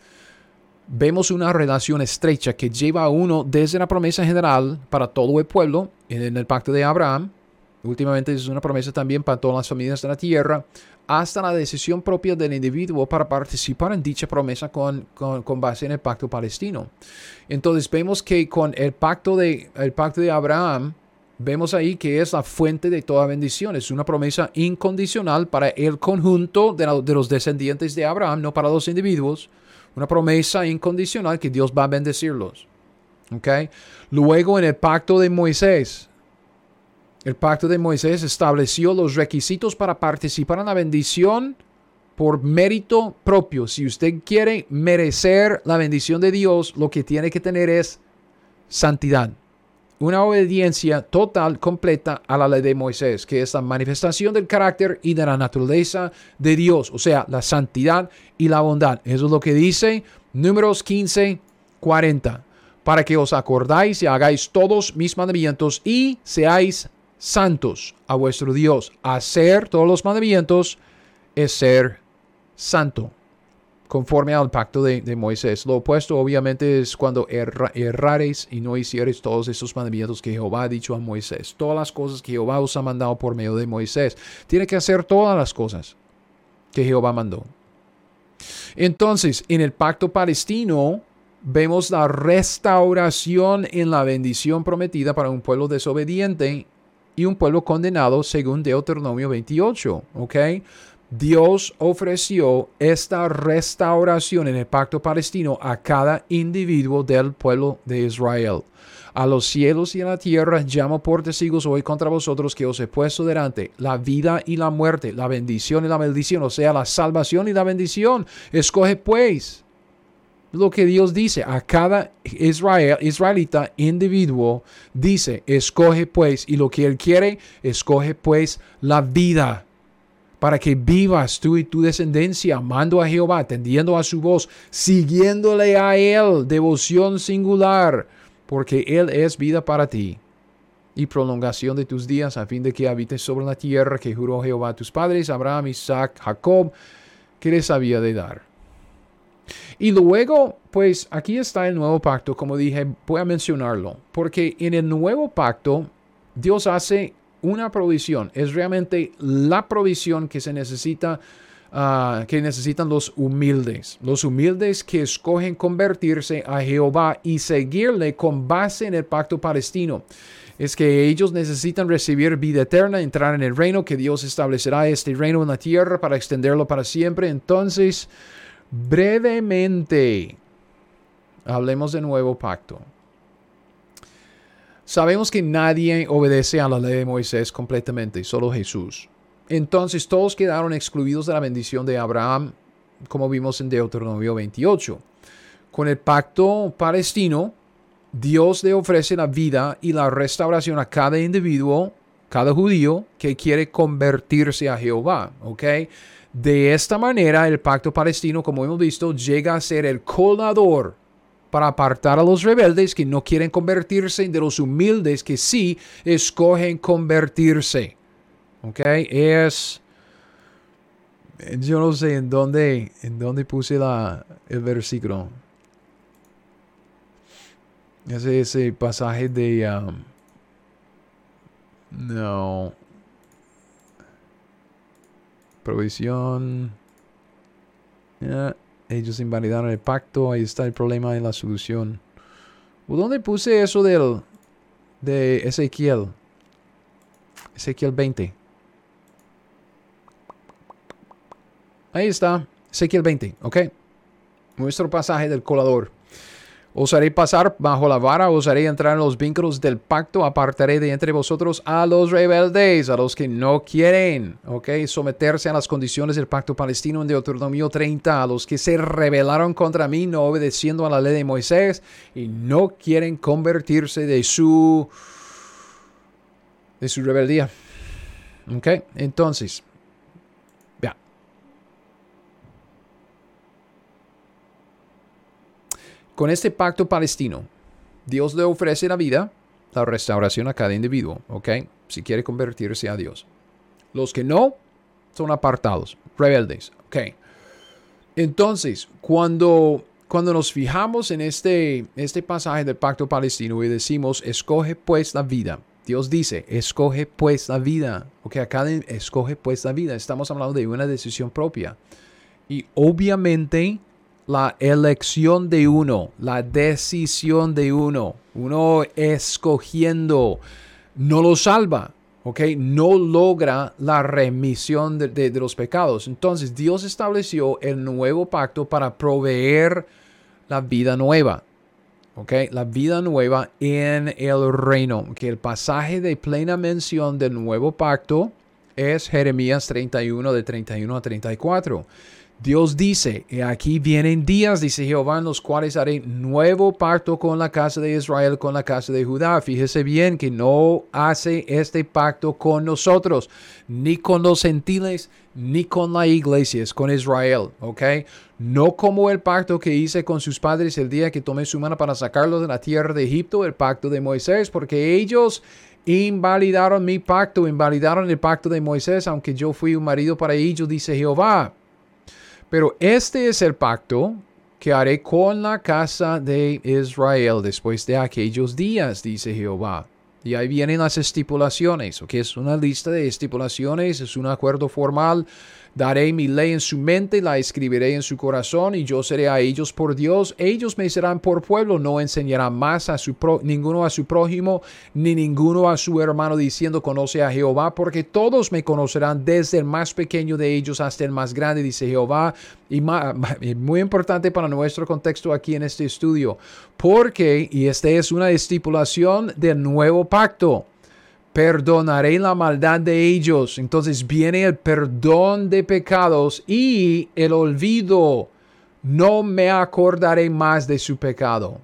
vemos una relación estrecha que lleva a uno desde la promesa general para todo el pueblo, en el pacto de Abraham, últimamente es una promesa también para todas las familias de la tierra, hasta la decisión propia del individuo para participar en dicha promesa con, con, base en el pacto palestino. Entonces vemos que con el pacto de, el pacto de Abraham, vemos ahí que es la fuente de toda bendición. Es una promesa incondicional para el conjunto de, de los descendientes de Abraham, no para los individuos. Una promesa incondicional que Dios va a bendecirlos. ¿Okay? Luego en el pacto de Moisés, el pacto de Moisés estableció los requisitos para participar en la bendición por mérito propio. Si usted quiere merecer la bendición de Dios, lo que tiene que tener es santidad. Una obediencia total, completa a la ley de Moisés, que es la manifestación del carácter y de la naturaleza de Dios, o sea, la santidad y la bondad. Eso es lo que dice números 15, 40. Para que os acordáis y hagáis todos mis mandamientos y seáis santos a vuestro Dios. Hacer todos los mandamientos es ser santo, conforme al pacto de, Moisés. Lo opuesto obviamente es cuando errares y no hicieres todos esos mandamientos que Jehová ha dicho a Moisés. Todas las cosas que Jehová os ha mandado por medio de Moisés. Tiene que hacer todas las cosas que Jehová mandó. Entonces, en el pacto palestino, vemos la restauración en la bendición prometida para un pueblo desobediente y un pueblo condenado según Deuteronomio 28. ¿Ok? Dios ofreció esta restauración en el pacto palestino a cada individuo del pueblo de Israel. A los cielos y a la tierra llamo por testigos hoy contra vosotros que os he puesto delante la vida y la muerte, la bendición y la maldición, o sea, la salvación y la bendición. Escoge pues lo que Dios dice a cada Israel, israelita individuo. Dice, escoge pues, y lo que Él quiere, escoge pues la vida. Para que vivas tú y tu descendencia, amando a Jehová, atendiendo a su voz, siguiéndole a Él, devoción singular, porque Él es vida para ti y prolongación de tus días, a fin de que habites sobre la tierra que juró Jehová a tus padres, Abraham, Isaac, Jacob, que les había de dar. Y luego, pues aquí está el nuevo pacto, como dije, voy a mencionarlo, porque en el nuevo pacto Dios hace una provisión, es realmente la provisión que se necesita, ah, que necesitan los humildes, los humildes que escogen convertirse a Jehová y seguirle con base en el pacto palestino es que ellos necesitan recibir vida eterna, entrar en el reino, que Dios establecerá este reino en la tierra para extenderlo para siempre. Entonces, Brevemente, hablemos de nuevo pacto. Sabemos que nadie obedece a la ley de Moisés completamente, solo Jesús. Entonces todos quedaron excluidos de la bendición de Abraham, como vimos en Deuteronomio 28. Con el pacto palestino, Dios le ofrece la vida y la restauración a cada individuo, cada judío que quiere convertirse a Jehová. ¿ok? De esta manera, el pacto palestino, como hemos visto, llega a ser el colador para apartar a los rebeldes que no quieren convertirse de los humildes que sí escogen convertirse. ¿Ok? Es... Yo no sé en dónde, en dónde puse la, el versículo. Ese, ese pasaje de... Um, no. Provisión. ellos invalidaron el pacto. Ahí está el problema y la solución. ¿Dónde puse eso del, de Ezequiel? Ezequiel 20. Ahí está. Ezequiel 20. Ok. Nuestro pasaje del colador. Os haré pasar bajo la vara, os haré entrar en los vínculos del pacto, apartaré de entre vosotros a los rebeldes, a los que no quieren, ok, someterse a las condiciones del pacto palestino en Deuteronomio 30, a los que se rebelaron contra mí, no obedeciendo a la ley de Moisés y no quieren convertirse de su, de su rebeldía. Ok, entonces, Con este pacto palestino, Dios le ofrece la vida, la restauración a cada individuo, ¿ok? Si quiere convertirse a Dios. Los que no, son apartados, rebeldes, ¿ok? Entonces, cuando, cuando nos fijamos en este, este pasaje del pacto palestino y decimos, escoge pues la vida, Dios dice, escoge pues la vida. Ok, acá escoge pues la vida. Estamos hablando de una decisión propia. Y obviamente la elección de uno, la decisión de uno, uno escogiendo, no lo salva, ¿ok? No logra la remisión de, los pecados. Entonces Dios estableció el nuevo pacto para proveer la vida nueva. ¿ok? La vida nueva en el reino. Que el pasaje de plena mención del nuevo pacto es Jeremías 31 de 31 a 34. Dios dice, aquí vienen días, dice Jehová, en los cuales haré nuevo pacto con la casa de Israel, con la casa de Judá. Fíjese bien que no hace este pacto con nosotros, ni con los gentiles, ni con la iglesia, es con Israel, ¿ok? No como el pacto que hice con sus padres el día que tomé su mano para sacarlos de la tierra de Egipto, el pacto de Moisés, porque ellos invalidaron mi pacto, invalidaron el pacto de Moisés, aunque yo fui un marido para ellos, dice Jehová. Pero este es el pacto que haré con la casa de Israel después de aquellos días, dice Jehová. Y ahí vienen las estipulaciones, que es una lista de estipulaciones, es un acuerdo formal Daré mi ley en su mente, la escribiré en su corazón y yo seré a ellos por Dios. Ellos me serán por pueblo, no enseñarán más a su ninguno a su prójimo, ni ninguno a su hermano diciendo conoce a Jehová, porque todos me conocerán desde el más pequeño de ellos hasta el más grande, dice Jehová. Y muy importante para nuestro contexto aquí en este estudio, porque, y esta es una estipulación del nuevo pacto perdonaré la maldad de ellos. Entonces viene el perdón de pecados y el olvido. No me acordaré más de su pecado.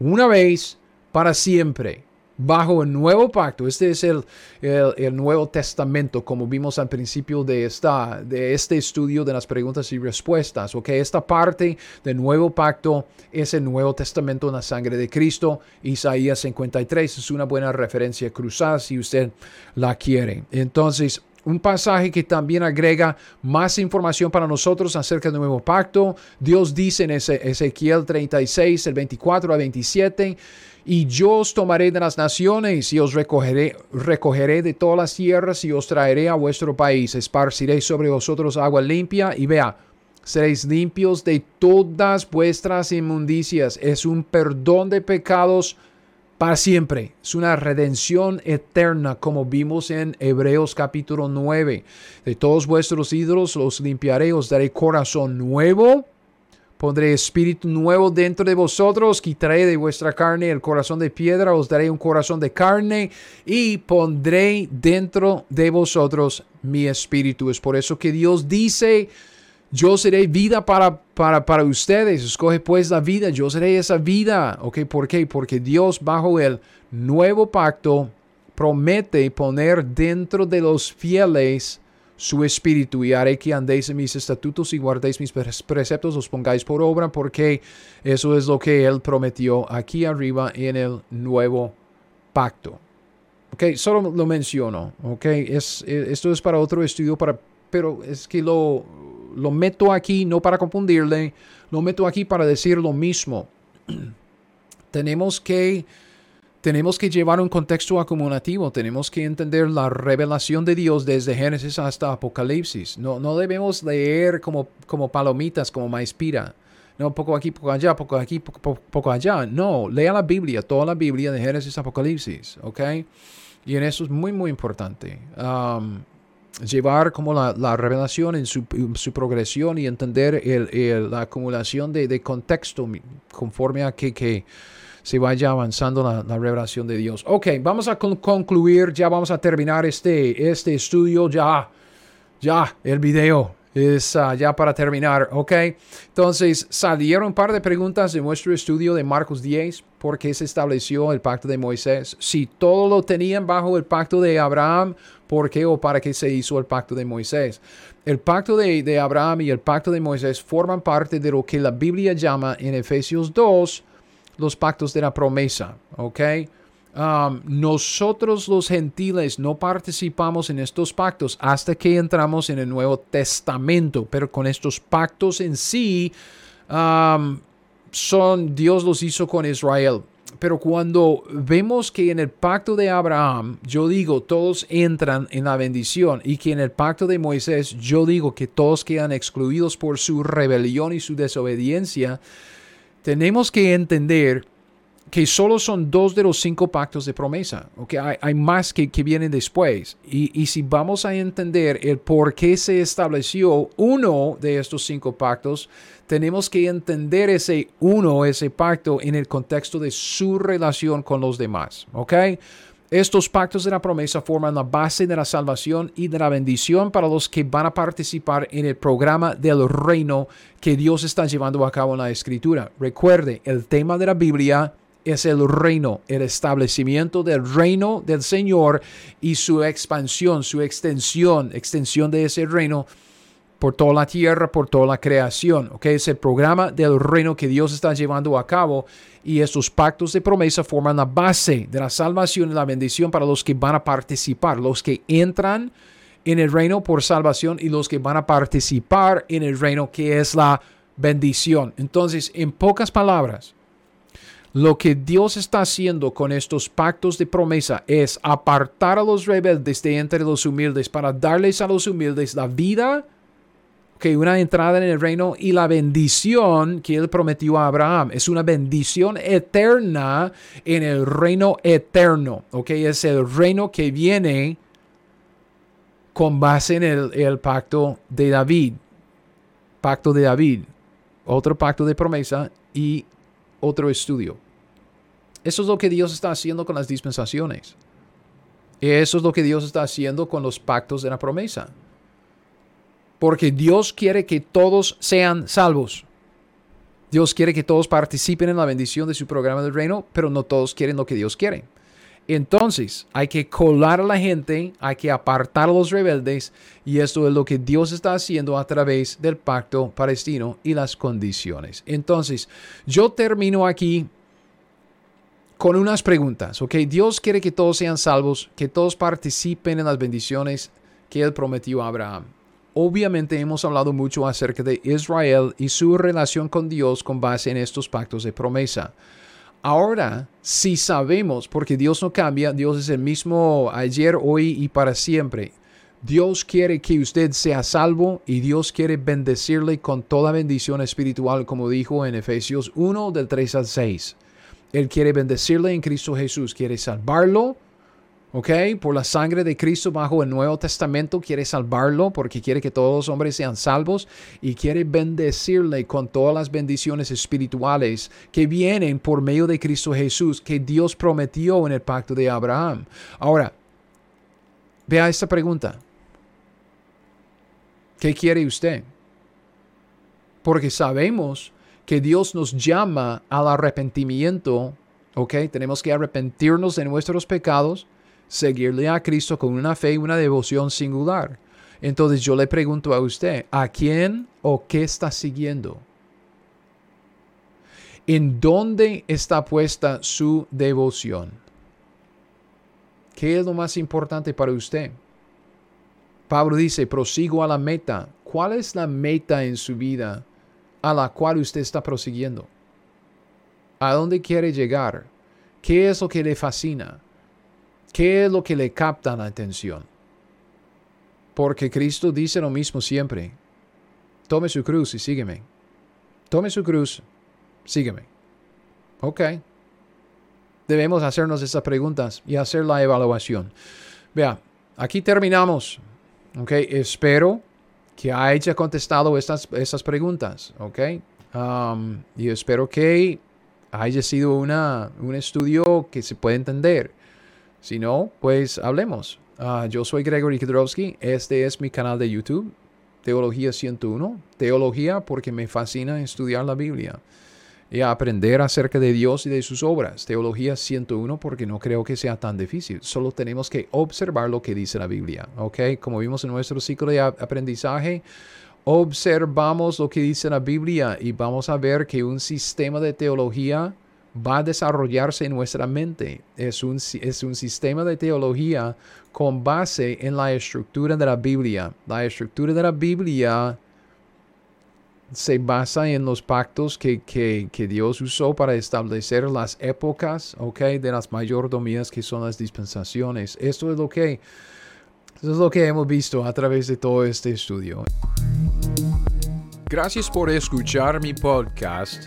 Una vez para siempre bajo el nuevo pacto. Este es el, el, Nuevo Testamento, como vimos al principio de, esta, de este estudio de las preguntas y respuestas. Ok, esta parte del nuevo pacto es el Nuevo Testamento en la sangre de Cristo. Isaías 53 es una buena referencia cruzada si usted la quiere. Entonces, un pasaje que también agrega más información para nosotros acerca del nuevo pacto. Dios dice en Ezequiel 36, el 24 a 27, y yo os tomaré de las naciones y os recogeré, recogeré de todas las tierras y os traeré a vuestro país. Esparciré sobre vosotros agua limpia y vea, seréis limpios de todas vuestras inmundicias. Es un perdón de pecados para siempre. Es una redención eterna, como vimos en Hebreos capítulo 9. De todos vuestros ídolos los limpiaré, os daré corazón nuevo Pondré espíritu nuevo dentro de vosotros, quitaré de vuestra carne el corazón de piedra, os daré un corazón de carne y pondré dentro de vosotros mi espíritu. Es por eso que Dios dice, yo seré vida para, para, para ustedes. Escoge pues la vida, yo seré esa vida. ¿Ok? ¿Por qué? Porque Dios bajo el nuevo pacto promete poner dentro de los fieles su espíritu y haré que andéis en mis estatutos y guardéis mis preceptos, los pongáis por obra, porque eso es lo que Él prometió aquí arriba en el nuevo pacto. Ok, solo lo menciono, ok, es, esto es para otro estudio, para, pero es que lo, lo meto aquí no para confundirle, lo meto aquí para decir lo mismo. Tenemos que tenemos que llevar un contexto acumulativo, tenemos que entender la revelación de Dios desde Génesis hasta Apocalipsis. No, no debemos leer como, como palomitas, como maispira. No, poco aquí, poco allá, poco aquí, poco, poco, allá. No, lea la Biblia, toda la Biblia de Génesis a Apocalipsis, ¿ok? Y en eso es muy, muy importante. Um, llevar como la, la revelación en su, su, progresión y entender el, la acumulación de, de, contexto conforme a que, que se vaya avanzando la, revelación de Dios. Ok, vamos a concluir, ya vamos a terminar este, este estudio, ya, ya, el video es ah, ya para terminar, ok. Entonces, salieron un par de preguntas de nuestro estudio de Marcos 10, ¿por qué se estableció el pacto de Moisés? Si todo lo tenían bajo el pacto de Abraham, ¿por qué o para qué se hizo el pacto de Moisés? El pacto de, de Abraham y el pacto de Moisés forman parte de lo que la Biblia llama en Efesios 2, los pactos de la promesa, ¿ok? Um, nosotros los gentiles no participamos en estos pactos hasta que entramos en el Nuevo Testamento, pero con estos pactos en sí, um, son, Dios los hizo con Israel. Pero cuando vemos que en el pacto de Abraham, yo digo, todos entran en la bendición y que en el pacto de Moisés, yo digo que todos quedan excluidos por su rebelión y su desobediencia, tenemos que entender que solo son dos de los cinco pactos de promesa. Okay? Hay, más que, que, vienen después. Y, y, si vamos a entender el por qué se estableció uno de estos cinco pactos, tenemos que entender ese uno, ese pacto, en el contexto de su relación con los demás. ¿ok? Estos pactos de la promesa forman la base de la salvación y de la bendición para los que van a participar en el programa del reino que Dios está llevando a cabo en la escritura. Recuerde, el tema de la Biblia es el reino, el establecimiento del reino del Señor y su expansión, su extensión, extensión de ese reino por toda la tierra, por toda la creación. ¿okay? Es el programa del reino que Dios está llevando a cabo y estos pactos de promesa forman la base de la salvación y la bendición para los que van a participar, los que entran en el reino por salvación y los que van a participar en el reino que es la bendición. Entonces, en pocas palabras, lo que Dios está haciendo con estos pactos de promesa es apartar a los rebeldes de entre los humildes para darles a los humildes la vida que una entrada en el reino y la bendición que él prometió a Abraham. Es una bendición eterna en el reino eterno. ¿ok? Es el reino que viene con base en el, pacto de David. Pacto de David. Otro pacto de promesa y otro estudio. Eso es lo que Dios está haciendo con las dispensaciones. Eso es lo que Dios está haciendo con los pactos de la promesa porque Dios quiere que todos sean salvos. Dios quiere que todos participen en la bendición de su programa del reino, pero no todos quieren lo que Dios quiere. Entonces, hay que colar a la gente, hay que apartar a los rebeldes, y esto es lo que Dios está haciendo a través del pacto palestino y las condiciones. Entonces, yo termino aquí con unas preguntas, ¿ok? Dios quiere que todos sean salvos, que todos participen en las bendiciones que Él prometió a Abraham. Obviamente hemos hablado mucho acerca de Israel y su relación con Dios con base en estos pactos de promesa. Ahora, si sabemos, porque Dios no cambia, Dios es el mismo ayer, hoy y para siempre. Dios quiere que usted sea salvo y Dios quiere bendecirle con toda bendición espiritual, como dijo en Efesios 1 del 3 al 6. Él quiere bendecirle en Cristo Jesús, quiere salvarlo ¿ok? Por la sangre de Cristo bajo el Nuevo Testamento quiere salvarlo porque quiere que todos los hombres sean salvos y quiere bendecirle con todas las bendiciones espirituales que vienen por medio de Cristo Jesús que Dios prometió en el pacto de Abraham. Ahora, vea esta pregunta. ¿Qué quiere usted? Porque sabemos que Dios nos llama al arrepentimiento, ¿ok? Tenemos que arrepentirnos de nuestros pecados seguirle a Cristo con una fe y una devoción singular. Entonces yo le pregunto a usted, ¿a quién o qué está siguiendo? ¿En dónde está puesta su devoción? ¿Qué es lo más importante para usted? Pablo dice, prosigo a la meta. ¿Cuál es la meta en su vida a la cual usted está prosiguiendo? ¿A dónde quiere llegar? ¿Qué es lo que le fascina? ¿Qué es lo que le capta la atención? Porque Cristo dice lo mismo siempre. Tome su cruz y sígueme. Tome su cruz, sígueme. Ok. Debemos hacernos esas preguntas y hacer la evaluación. Vea, aquí terminamos. Ok, espero que haya contestado estas, estas preguntas. Ok. Um, y espero que haya sido una, un estudio que se pueda entender. Si no, pues hablemos. Ah, yo soy Gregory Kidrowski. Este es mi canal de YouTube, Teología 101. Teología porque me fascina estudiar la Biblia y aprender acerca de Dios y de sus obras. Teología 101 porque no creo que sea tan difícil. Solo tenemos que observar lo que dice la Biblia. ¿Ok? Como vimos en nuestro ciclo de aprendizaje, observamos lo que dice la Biblia y vamos a ver que un sistema de teología va a desarrollarse en nuestra mente. Es un, es un sistema de teología con base en la estructura de la Biblia. La estructura de la Biblia se basa en los pactos que, que, Dios usó para establecer las épocas okay, de las mayordomías que son las dispensaciones. Esto es lo que, esto es lo que hemos visto a través de todo este estudio. Gracias por escuchar mi podcast